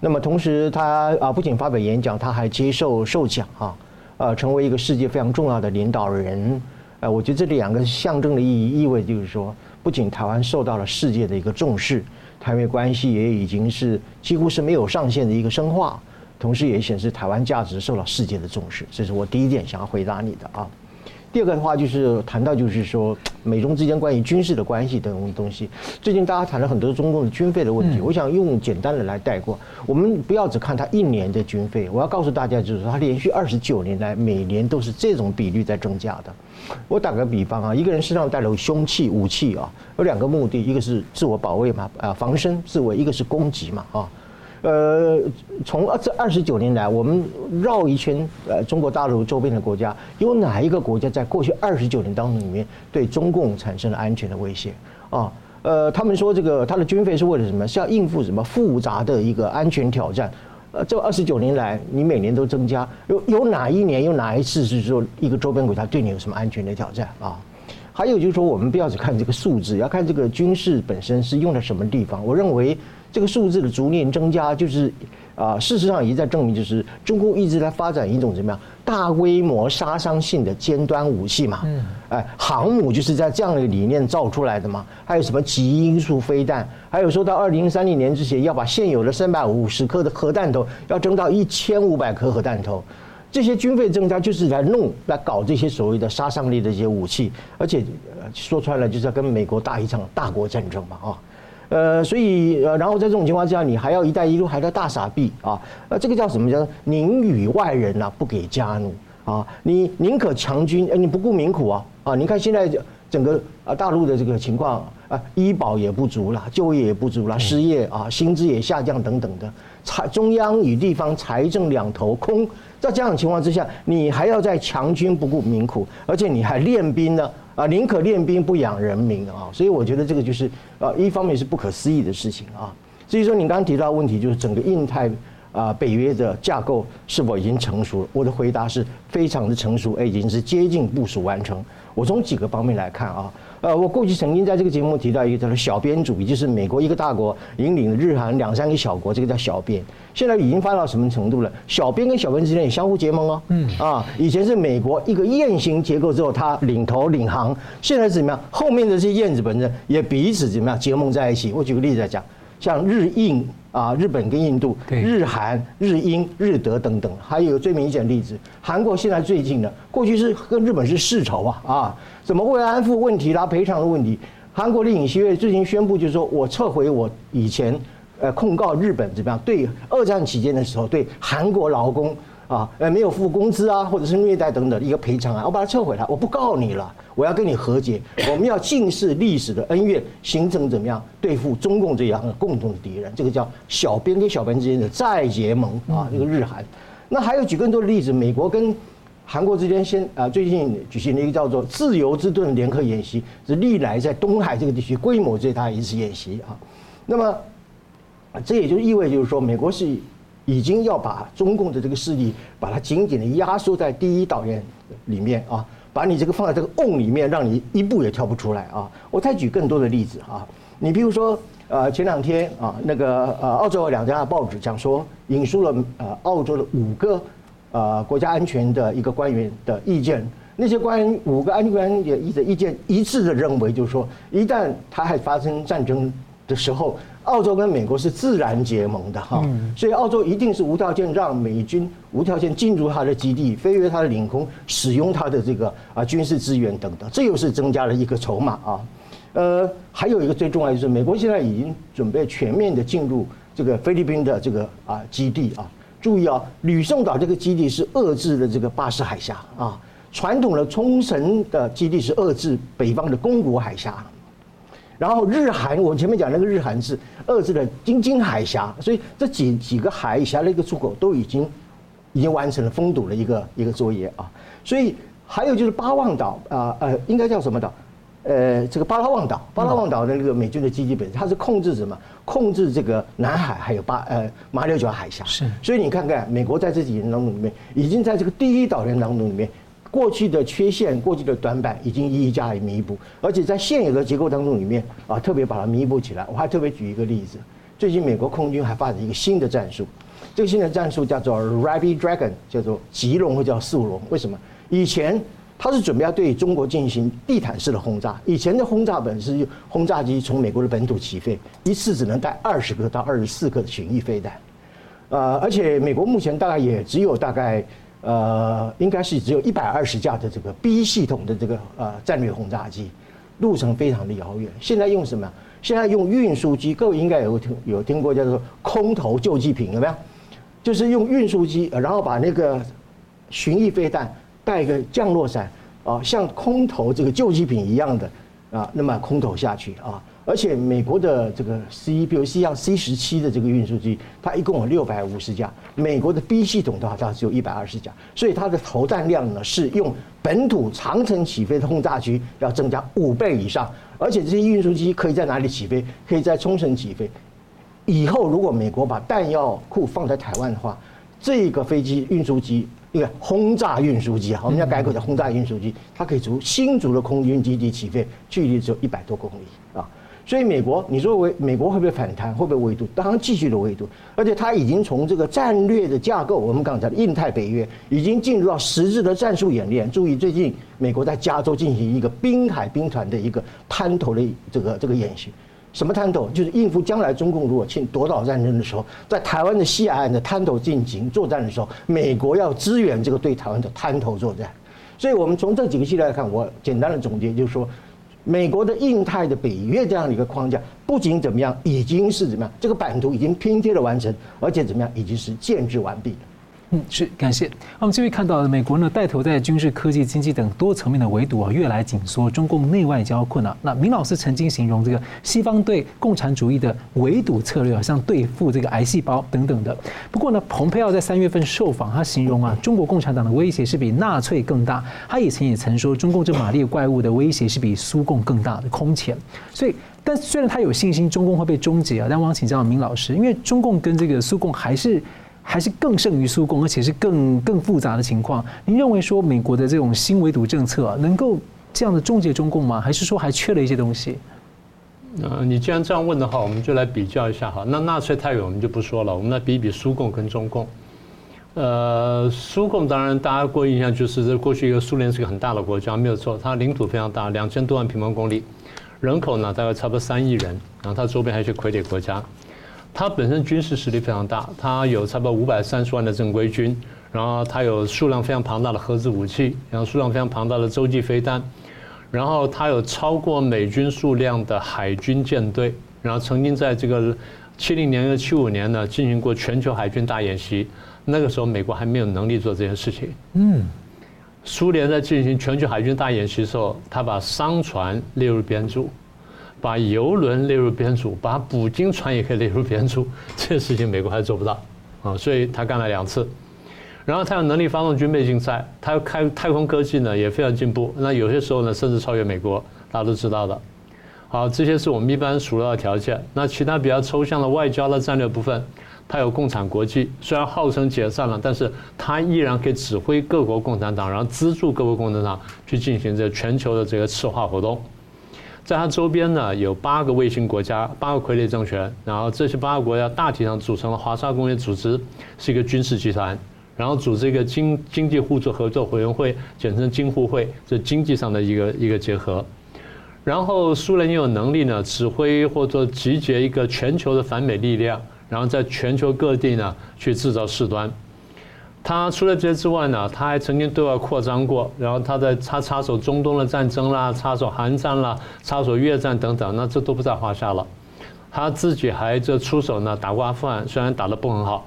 那么同时他啊不仅发表演讲，他还接受授奖啊，呃，成为一个世界非常重要的领导人。呃，我觉得这两个象征的意义意味就是说，不仅台湾受到了世界的一个重视。台美关系也已经是几乎是没有上限的一个深化，同时也显示台湾价值受到世界的重视，这是我第一点想要回答你的啊。第二个的话就是谈到就是说 美中之间关于军事的关系等东西，最近大家谈了很多中共的军费的问题，我想用简单的来带过，我们不要只看他一年的军费，我要告诉大家就是说他连续二十九年来每年都是这种比率在增加的。我打个比方啊，一个人身上带了凶器、武器啊，有两个目的，一个是自我保卫嘛，啊，防身自卫；一个是攻击嘛，啊。呃，从这二十九年来，我们绕一圈，呃，中国大陆周边的国家，有哪一个国家在过去二十九年当中里面对中共产生了安全的威胁啊？呃，他们说这个他的军费是为了什么？是要应付什么复杂的一个安全挑战？呃，这二十九年来，你每年都增加，有有哪一年有哪一次是说一个周边国家对你有什么安全的挑战啊？还有就是说，我们不要只看这个数字，要看这个军事本身是用在什么地方。我认为这个数字的逐年增加，就是啊，事实上也在证明，就是中共一直在发展一种怎么样大规模杀伤性的尖端武器嘛。嗯。哎，航母就是在这样的理念造出来的嘛。还有什么极音速飞弹？还有说到二零三零年之前要把现有的三百五十颗的核弹头要增到一千五百颗核弹头。这些军费增加就是来弄来搞这些所谓的杀伤力的这些武器，而且说穿了就是要跟美国打一场大国战争嘛啊，呃，所以呃，然后在这种情况之下，你还要“一带一路”还在大傻逼啊，呃，这个叫什么叫“宁与外人呐不给家奴”啊，你宁可强军，你不顾民苦啊啊！你看现在整个啊大陆的这个情况啊，医保也不足了，就业也不足了，失业啊，薪资也下降等等的，财中央与地方财政两头空。在这样的情况之下，你还要在强军不顾民苦，而且你还练兵呢啊，宁可练兵不养人民啊，所以我觉得这个就是啊，一方面是不可思议的事情啊。至于说你刚刚提到的问题，就是整个印太啊北约的架构是否已经成熟了？我的回答是非常的成熟，已经是接近部署完成。我从几个方面来看啊。呃，我过去曾经在这个节目提到一个叫做“小边主义”，就是美国一个大国引领日韩两三个小国，这个叫小边。现在已经发展到什么程度了？小边跟小边之间也相互结盟哦。嗯。啊，以前是美国一个雁形结构之后，它领头领航，现在是怎么样？后面的这些燕子本身也彼此怎么样结盟在一起？我举个例子来讲，像日印啊，日本跟印度，日韩、日英、日德等等，还有最明显的例子，韩国现在最近的，过去是跟日本是世仇啊啊。怎么慰安妇问题啦、赔偿的问题？韩国的尹锡悦最近宣布，就是说我撤回我以前呃控告日本怎么样？对二战期间的时候对韩国劳工啊呃没有付工资啊，或者是虐待等等一个赔偿啊，我把它撤回来，我不告你了，我要跟你和解，我们要正视历史的恩怨，形成怎么样对付中共这样的共同的敌人？这个叫小边跟小边之间的再结盟啊，这个日韩。那还有举更多的例子，美国跟。韩国之间先啊，最近举行了一个叫做“自由之盾”联合演习，是历来在东海这个地区规模最大的一次演习啊。那么，这也就意味就是说，美国是已经要把中共的这个势力，把它紧紧的压缩在第一岛链里面啊，把你这个放在这个瓮里面，让你一步也跳不出来啊。我再举更多的例子啊，你比如说，呃，前两天啊，那个呃，澳洲有两家报纸讲说，引述了呃，澳洲的五个。呃，国家安全的一个官员的意见，那些官员五个安全官员也的意见一致的认为，就是说，一旦台海发生战争的时候，澳洲跟美国是自然结盟的哈，所以澳洲一定是无条件让美军无条件进入他的基地，飞越他的领空，使用他的这个啊军事资源等等，这又是增加了一个筹码啊。呃，还有一个最重要的就是，美国现在已经准备全面的进入这个菲律宾的这个啊基地啊。注意啊，吕宋岛这个基地是遏制了这个巴士海峡啊，传统的冲绳的基地是遏制北方的宫古海峡，然后日韩，我前面讲那个日韩是遏制了京津海峡，所以这几几个海峡的一个出口都已经已经完成了封堵的一个一个作业啊，所以还有就是巴望岛啊呃，应该叫什么岛？呃，这个巴拉望岛，巴拉望岛的那个美军的基地本身，它是控制什么？控制这个南海还有巴呃马六甲海峡。是。所以你看看，美国在这几年当中里面，已经在这个第一岛链当中里面，过去的缺陷、过去的短板，已经一一加以弥补。而且在现有的结构当中里面啊，特别把它弥补起来。我还特别举一个例子，最近美国空军还发展一个新的战术，这个新的战术叫做 Rapid Dragon，叫做急龙或叫速龙。为什么？以前。他是准备要对中国进行地毯式的轰炸。以前的轰炸本是轰炸机从美国的本土起飞，一次只能带二十个到二十四个的巡弋飞弹。呃，而且美国目前大概也只有大概呃，应该是只有一百二十架的这个 B 系统的这个呃战略轰炸机，路程非常的遥远。现在用什么？现在用运输机，各位应该有听有听过叫做空投救济品有没有？就是用运输机，然后把那个巡弋飞弹。带个降落伞啊，像空投这个救济品一样的啊，那么空投下去啊。而且美国的这个 C，比如像 C 十七的这个运输机，它一共有六百五十架。美国的 B 系统的话，它只有一百二十架，所以它的投弹量呢是用本土长城起飞的轰炸机要增加五倍以上。而且这些运输机可以在哪里起飞？可以在冲绳起飞。以后如果美国把弹药库放在台湾的话，这个飞机运输机，一个轰炸运输机啊，我们要改口叫轰炸运输机，它可以从新竹的空军基地起飞，距离只有一百多公里。所以美国，你说为美国会不会反弹？会不会围堵？当然继续的围堵。而且它已经从这个战略的架构，我们刚才的印太北约，已经进入到实质的战术演练。注意，最近美国在加州进行一个滨海兵团的一个滩头的这个这个演习。什么滩头？就是应付将来中共如果侵夺岛战争的时候，在台湾的西海岸的滩头进行作战的时候，美国要支援这个对台湾的滩头作战。所以我们从这几个系列来看，我简单的总结就是说。美国的印太的北约这样的一个框架，不仅怎么样，已经是怎么样，这个版图已经拼贴的完成，而且怎么样，已经是建制完毕了。嗯，是感谢。我们继续看到，美国呢带头在军事、科技、经济等多层面的围堵啊，越来紧缩，中共内外交困难。那明老师曾经形容这个西方对共产主义的围堵策略，啊像对付这个癌细胞等等的。不过呢，蓬佩奥在三月份受访，他形容啊，中国共产党的威胁是比纳粹更大。他以前也曾说，中共这马列怪物的威胁是比苏共更大的空前。所以，但虽然他有信心中共会被终结啊，但我想请教明老师，因为中共跟这个苏共还是。还是更胜于苏共，而且是更更复杂的情况。您认为说美国的这种新围堵政策能够这样的终结中共吗？还是说还缺了一些东西？呃，你既然这样问的话，我们就来比较一下哈。那纳粹太远，我们就不说了。我们来比一比苏共跟中共。呃，苏共当然大家过印象就是这过去一个苏联是个很大的国家，没有错，它领土非常大，两千多万平方公里，人口呢大概差不多三亿人，然后它周边还有一些傀儡国家。它本身军事实力非常大，它有差不多五百三十万的正规军，然后它有数量非常庞大的核子武器，然后数量非常庞大的洲际飞弹，然后它有超过美军数量的海军舰队，然后曾经在这个七零年和七五年呢进行过全球海军大演习，那个时候美国还没有能力做这件事情。嗯，苏联在进行全球海军大演习的时候，他把商船列入编组。把油轮列入编组，把捕鲸船也可以列入编组，这个事情美国还做不到啊，所以他干了两次。然后他有能力发动军备竞赛，他开太空科技呢也非常进步，那有些时候呢甚至超越美国，大家都知道的。好，这些是我们一般熟到的条件。那其他比较抽象的外交的战略部分，他有共产国际，虽然号称解散了，但是他依然可以指挥各国共产党，然后资助各国共产党去进行这全球的这个赤化活动。在它周边呢，有八个卫星国家，八个傀儡政权，然后这些八个国家大体上组成了华沙公约组织，是一个军事集团，然后组织一个经经济互助合作委员会，简称经互会，这经济上的一个一个结合。然后苏联也有能力呢，指挥或者集结一个全球的反美力量，然后在全球各地呢去制造事端。他除了这些之外呢，他还曾经对外扩张过，然后他在他插手中东的战争啦，插手韩战啦，插手越战等等，那这都不在话下了。他自己还这出手呢，打过阿富汗，虽然打得不很好，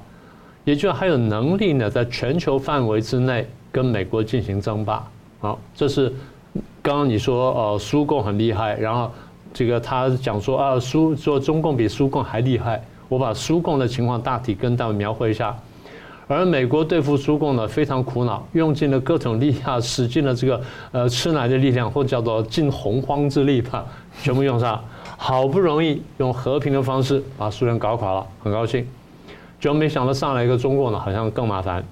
也就还有能力呢，在全球范围之内跟美国进行争霸。好，这是刚刚你说呃苏共很厉害，然后这个他讲说啊苏说中共比苏共还厉害，我把苏共的情况大体跟大家描绘一下。而美国对付苏共呢，非常苦恼，用尽了各种力量，使尽了这个呃吃奶的力量，或叫做尽洪荒之力吧，全部用上，好不容易用和平的方式把苏联搞垮了，很高兴，就没想到上来一个中共呢，好像更麻烦。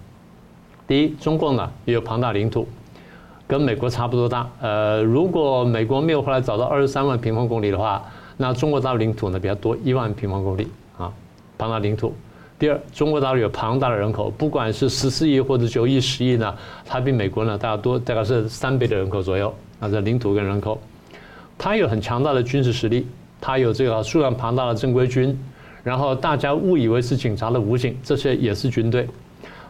第一，中共呢也有庞大领土，跟美国差不多大，呃，如果美国没有后来找到二十三万平方公里的话，那中国大陆领土呢比较多一万平方公里啊，庞大领土。第二，中国大陆有庞大的人口，不管是十四亿或者九亿、十亿呢，它比美国呢大多，大概是三倍的人口左右。那这领土跟人口，它有很强大的军事实力，它有这个数量庞大的正规军，然后大家误以为是警察的武警，这些也是军队。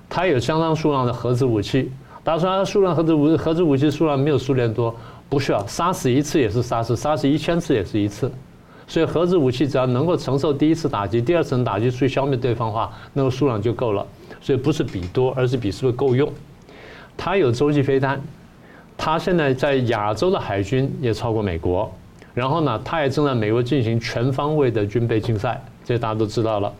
它有相当数量的核子武器，大家说它数量核子武核子武器数量没有苏联多，不需要，杀死一次也是杀死，杀死一千次也是一次。所以核子武器只要能够承受第一次打击、第二次打击，去消灭对方的话，那个数量就够了。所以不是比多，而是比是不是够用。它有洲际飞弹，它现在在亚洲的海军也超过美国。然后呢，他也正在美国进行全方位的军备竞赛，这大家都知道了。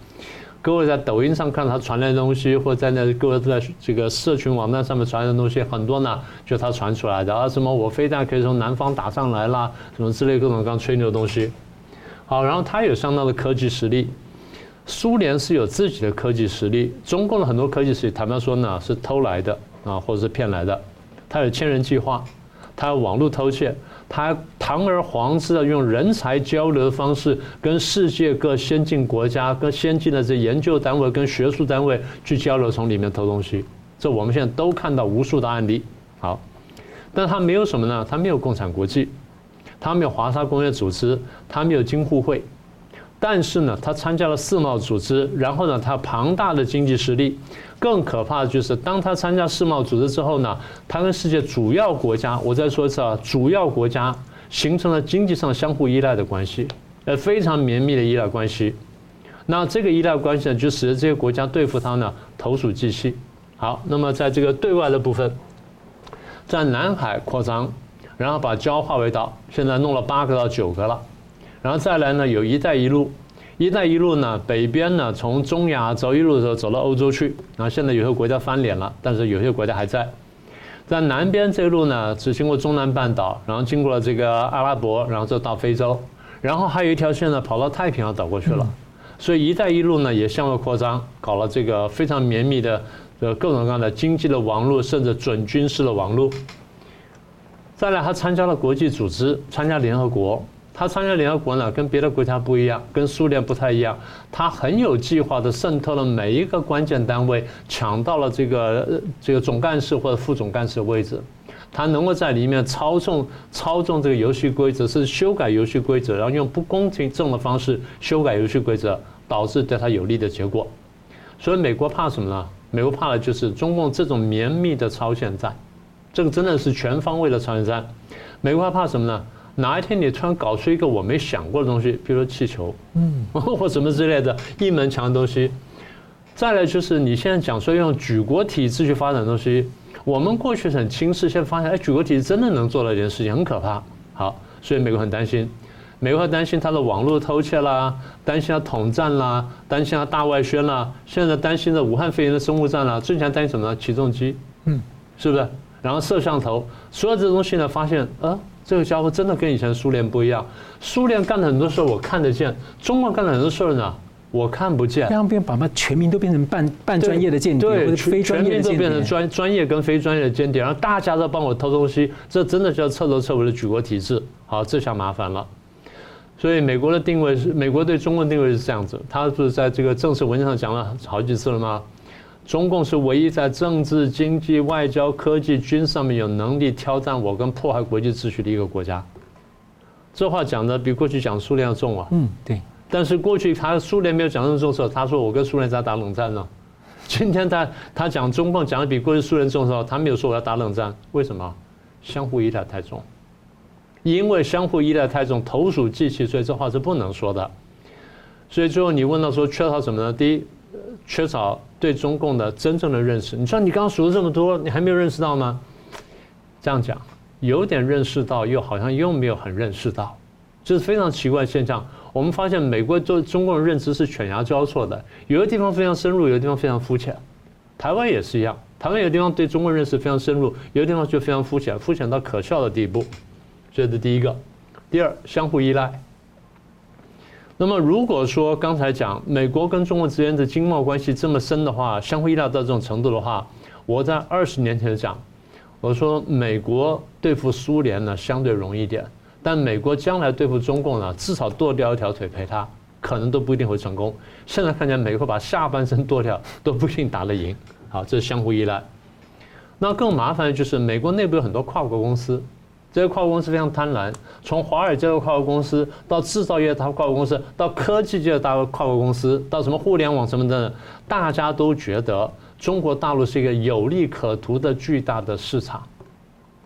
各位在抖音上看他传来的东西，或者在那各位在这个社群网站上面传来的东西，很多呢，就他传出来的啊，什么我飞弹可以从南方打上来啦，什么之类各种刚吹牛的东西。好，然后他有相当的科技实力，苏联是有自己的科技实力，中共的很多科技实力，坦白说呢，是偷来的啊，或者是骗来的。他有千人计划，他有网络偷窃。他堂而皇之的用人才交流的方式，跟世界各先进国家、跟先进的这研究单位、跟学术单位去交流，从里面偷东西。这我们现在都看到无数的案例。好，但他没有什么呢？他没有共产国际，他没有华沙工业组织，他没有京沪会。但是呢，他参加了世贸组织，然后呢，他庞大的经济实力。更可怕的就是，当他参加世贸组织之后呢，他跟世界主要国家，我再说一次啊，主要国家形成了经济上相互依赖的关系，呃，非常绵密的依赖关系。那这个依赖关系呢，就使得这些国家对付他呢，投鼠忌器。好，那么在这个对外的部分，在南海扩张，然后把礁化为岛，现在弄了八个到九个了，然后再来呢，有一带一路。一带一路呢，北边呢，从中亚走一路的时候走到欧洲去，然后现在有些国家翻脸了，但是有些国家还在。在南边这路呢，只经过中南半岛，然后经过了这个阿拉伯，然后就到非洲，然后还有一条线呢，跑到太平洋岛过去了。所以一带一路呢，也向外扩张，搞了这个非常绵密的呃各种各样的经济的网络，甚至准军事的网络。再来，他参加了国际组织，参加联合国。他参加联合国呢，跟别的国家不一样，跟苏联不太一样。他很有计划的渗透了每一个关键单位，抢到了这个这个总干事或者副总干事的位置。他能够在里面操纵操纵这个游戏规则，是修改游戏规则，然后用不公平正的方式修改游戏规则，导致对他有利的结果。所以美国怕什么呢？美国怕的就是中共这种绵密的超限战，这个真的是全方位的超限战。美国还怕什么呢？哪一天你突然搞出一个我没想过的东西，比如说气球，嗯，或什么之类的一门强的东西。再来就是你现在讲说用举国体制去发展东西，我们过去很轻视，现在发现哎，举国体制真的能做到一件事情，很可怕。好，所以美国很担心，美国很担心它的网络偷窃啦，担心它统战啦，担心它大外宣啦，现在担心着武汉肺炎的生物战啦，最近担心什么呢？起重机，嗯，是不是？然后摄像头，所有这东西呢，发现呃。这个家伙真的跟以前苏联不一样。苏联干的很多事儿我看得见，中国干的很多事儿呢，我看不见。这样变把把全民都变成半半专业的间谍，或者非专业的间谍。全民都变成专专业跟非专业的间谍，然后大家都帮我偷东西，这真的叫彻头彻尾的举国体制。好，这下麻烦了。所以美国的定位是，美国对中国的定位是这样子，他不是在这个正式文件上讲了好几次了吗？中共是唯一在政治、经济、外交、科技、军上面有能力挑战我跟破坏国际秩序的一个国家。这话讲的比过去讲苏联要重啊。嗯，对。但是过去他苏联没有讲那么重的时候，他说我跟苏联在打冷战呢。今天他他讲中共讲的比过去苏联重的时候，他没有说我要打冷战。为什么？相互依赖太重。因为相互依赖太重，投鼠忌器，所以这话是不能说的。所以最后你问到说缺少什么呢？第一。缺少对中共的真正的认识。你说你刚刚数了这么多，你还没有认识到吗？这样讲，有点认识到，又好像又没有很认识到，这是非常奇怪的现象。我们发现美国对中共的认知是犬牙交错的，有的地方非常深入，有的地方非常肤浅。台湾也是一样，台湾有的地方对中国认识非常深入，有的地方就非常肤浅，肤浅到可笑的地步。这是第一个。第二，相互依赖。那么，如果说刚才讲美国跟中国之间的经贸关系这么深的话，相互依赖到这种程度的话，我在二十年前讲，我说美国对付苏联呢相对容易一点，但美国将来对付中共呢，至少剁掉一条腿陪他，可能都不一定会成功。现在看见美国把下半身剁掉都不一定打得赢。好，这是相互依赖。那更麻烦的就是美国内部有很多跨国公司。这些跨国公司非常贪婪，从华尔街的跨国公司到制造业的跨国公司，到科技界的大跨国公司，到什么互联网什么的，大家都觉得中国大陆是一个有利可图的巨大的市场，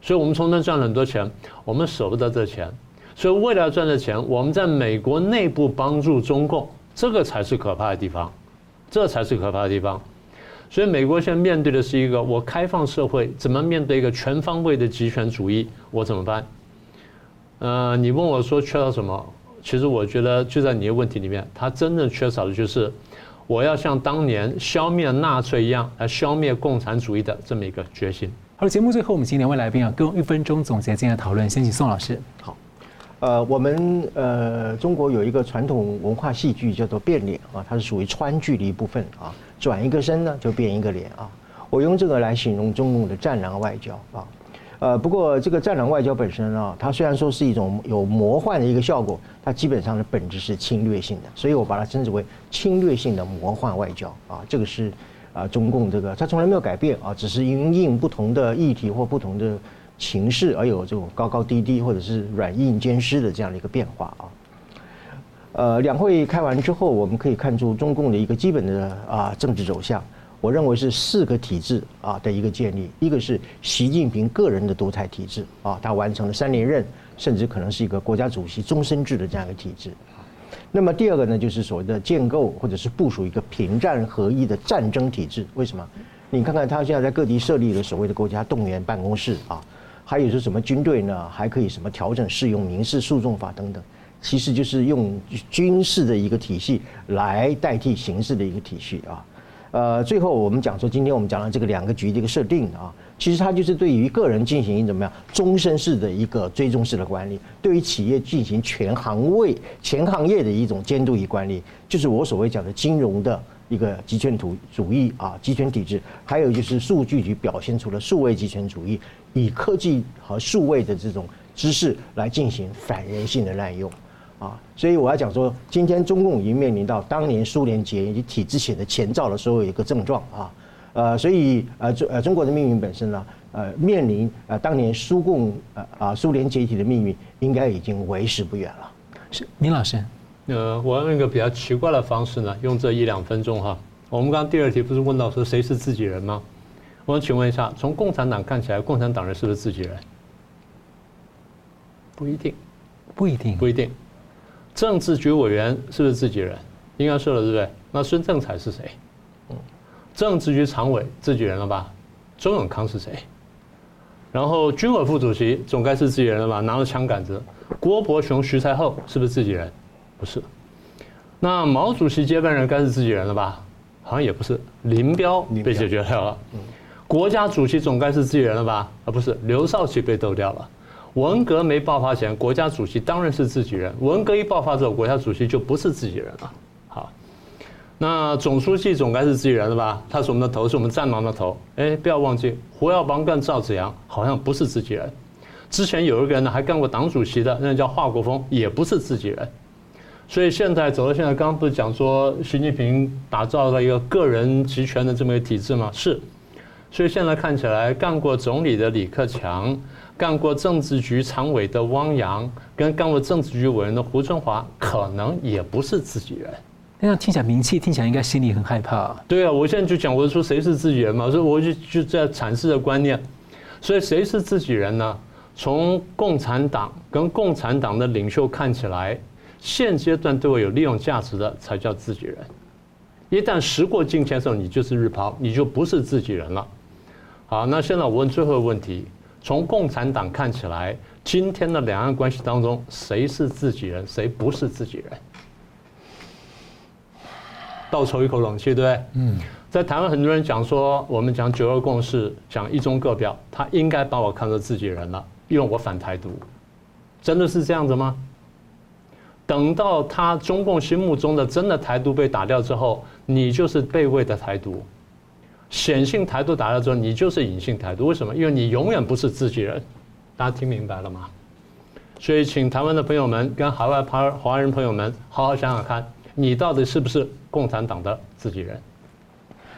所以我们从那赚了很多钱，我们舍不得这钱，所以为了赚这钱，我们在美国内部帮助中共，这个才是可怕的地方，这才是可怕的地方。所以，美国现在面对的是一个我开放社会怎么面对一个全方位的极权主义？我怎么办？呃，你问我说缺少什么？其实我觉得就在你的问题里面，他真正缺少的就是，我要像当年消灭纳粹一样来消灭共产主义的这么一个决心。好了，节目最后我们请两位来宾啊，各用一分钟总结今天的讨论。先请宋老师。好，呃，我们呃中国有一个传统文化戏剧叫做变脸啊，它是属于川剧的一部分啊，转一个身呢就变一个脸啊。我用这个来形容中共的战狼外交啊。呃，不过这个战狼外交本身啊，它虽然说是一种有魔幻的一个效果，它基本上的本质是侵略性的，所以我把它称之为侵略性的魔幻外交啊。这个是啊，中共这个它从来没有改变啊，只是因应不同的议题或不同的情势而有这种高高低低或者是软硬兼施的这样的一个变化啊。呃，两会开完之后，我们可以看出中共的一个基本的啊政治走向。我认为是四个体制啊的一个建立，一个是习近平个人的独裁体制啊，他完成了三连任，甚至可能是一个国家主席终身制的这样一个体制。那么第二个呢，就是所谓的建构或者是部署一个平战合一的战争体制。为什么？你看看他现在在各地设立了所谓的国家动员办公室啊，还有说什么军队呢？还可以什么调整适用民事诉讼法等等，其实就是用军事的一个体系来代替刑事的一个体系啊。呃，最后我们讲说，今天我们讲了这个两个局的一个设定啊，其实它就是对于个人进行怎么样终身式的一个追踪式的管理，对于企业进行全行位、全行业的一种监督与管理，就是我所谓讲的金融的一个集权主主义啊，集权体制，还有就是数据局表现出了数位集权主义，以科技和数位的这种知识来进行反人性的滥用。啊，所以我要讲说，今天中共已经面临到当年苏联解体之前的前兆的时候有一个症状啊，呃，所以呃中呃中国的命运本身呢，呃面临呃当年苏共呃啊苏联解体的命运，应该已经为时不远了。是，明老师，呃，我用一个比较奇怪的方式呢，用这一两分钟哈，我们刚刚第二题不是问到说谁是自己人吗？我想请问一下，从共产党看起来，共产党人是不是自己人？不一定，不一定，不一定。政治局委员是不是自己人？应该是了，对不对？那孙政才是谁？嗯，政治局常委自己人了吧？周永康是谁？然后军委副主席总该是自己人了吧？拿着枪杆子，郭伯雄、徐才厚是不是自己人？不是。那毛主席接班人该是自己人了吧？好像也不是。林彪被解决掉了。国家主席总该是自己人了吧？啊，不是，刘少奇被斗掉了。文革没爆发前，国家主席当然是自己人。文革一爆发之后，国家主席就不是自己人了。好，那总书记总该是自己人了吧？他是我们的头，是我们战狼的头。哎，不要忘记，胡耀邦跟赵紫阳好像不是自己人。之前有一个人呢，还干过党主席的，那叫华国锋，也不是自己人。所以现在走到现在，刚刚不是讲说习近平打造了一个个人集权的这么一个体制吗？是。所以现在看起来，干过总理的李克强。干过政治局常委的汪洋，跟干过政治局委员的胡春华，可能也不是自己人。那样听起来名气听起来应该心里很害怕。对啊，我现在就讲，我说谁是自己人嘛？所以我就就在阐释的观念。所以谁是自己人呢？从共产党跟共产党的领袖看起来，现阶段对我有利用价值的才叫自己人。一旦时过境迁的时候，你就是日抛，你就不是自己人了。好，那现在我问最后一个问题。从共产党看起来，今天的两岸关系当中，谁是自己人，谁不是自己人？倒抽一口冷气，对不对？嗯，在台湾很多人讲说，我们讲九二共识，讲一中各表，他应该把我看作自己人了，因为我反台独，真的是这样子吗？等到他中共心目中的真的台独被打掉之后，你就是被位的台独。显性台独打了之后，你就是隐性台独。为什么？因为你永远不是自己人。大家听明白了吗？所以，请台湾的朋友们跟海外华华人朋友们好好想想看，你到底是不是共产党的自己人？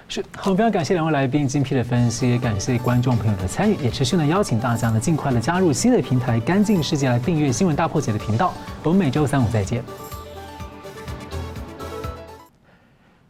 是。好，非常感谢两位来宾精辟的分析，感谢观众朋友的参与，也持续呢邀请大家呢尽快的加入新的平台“干净世界”来订阅“新闻大破解”的频道。我们每周三五再见。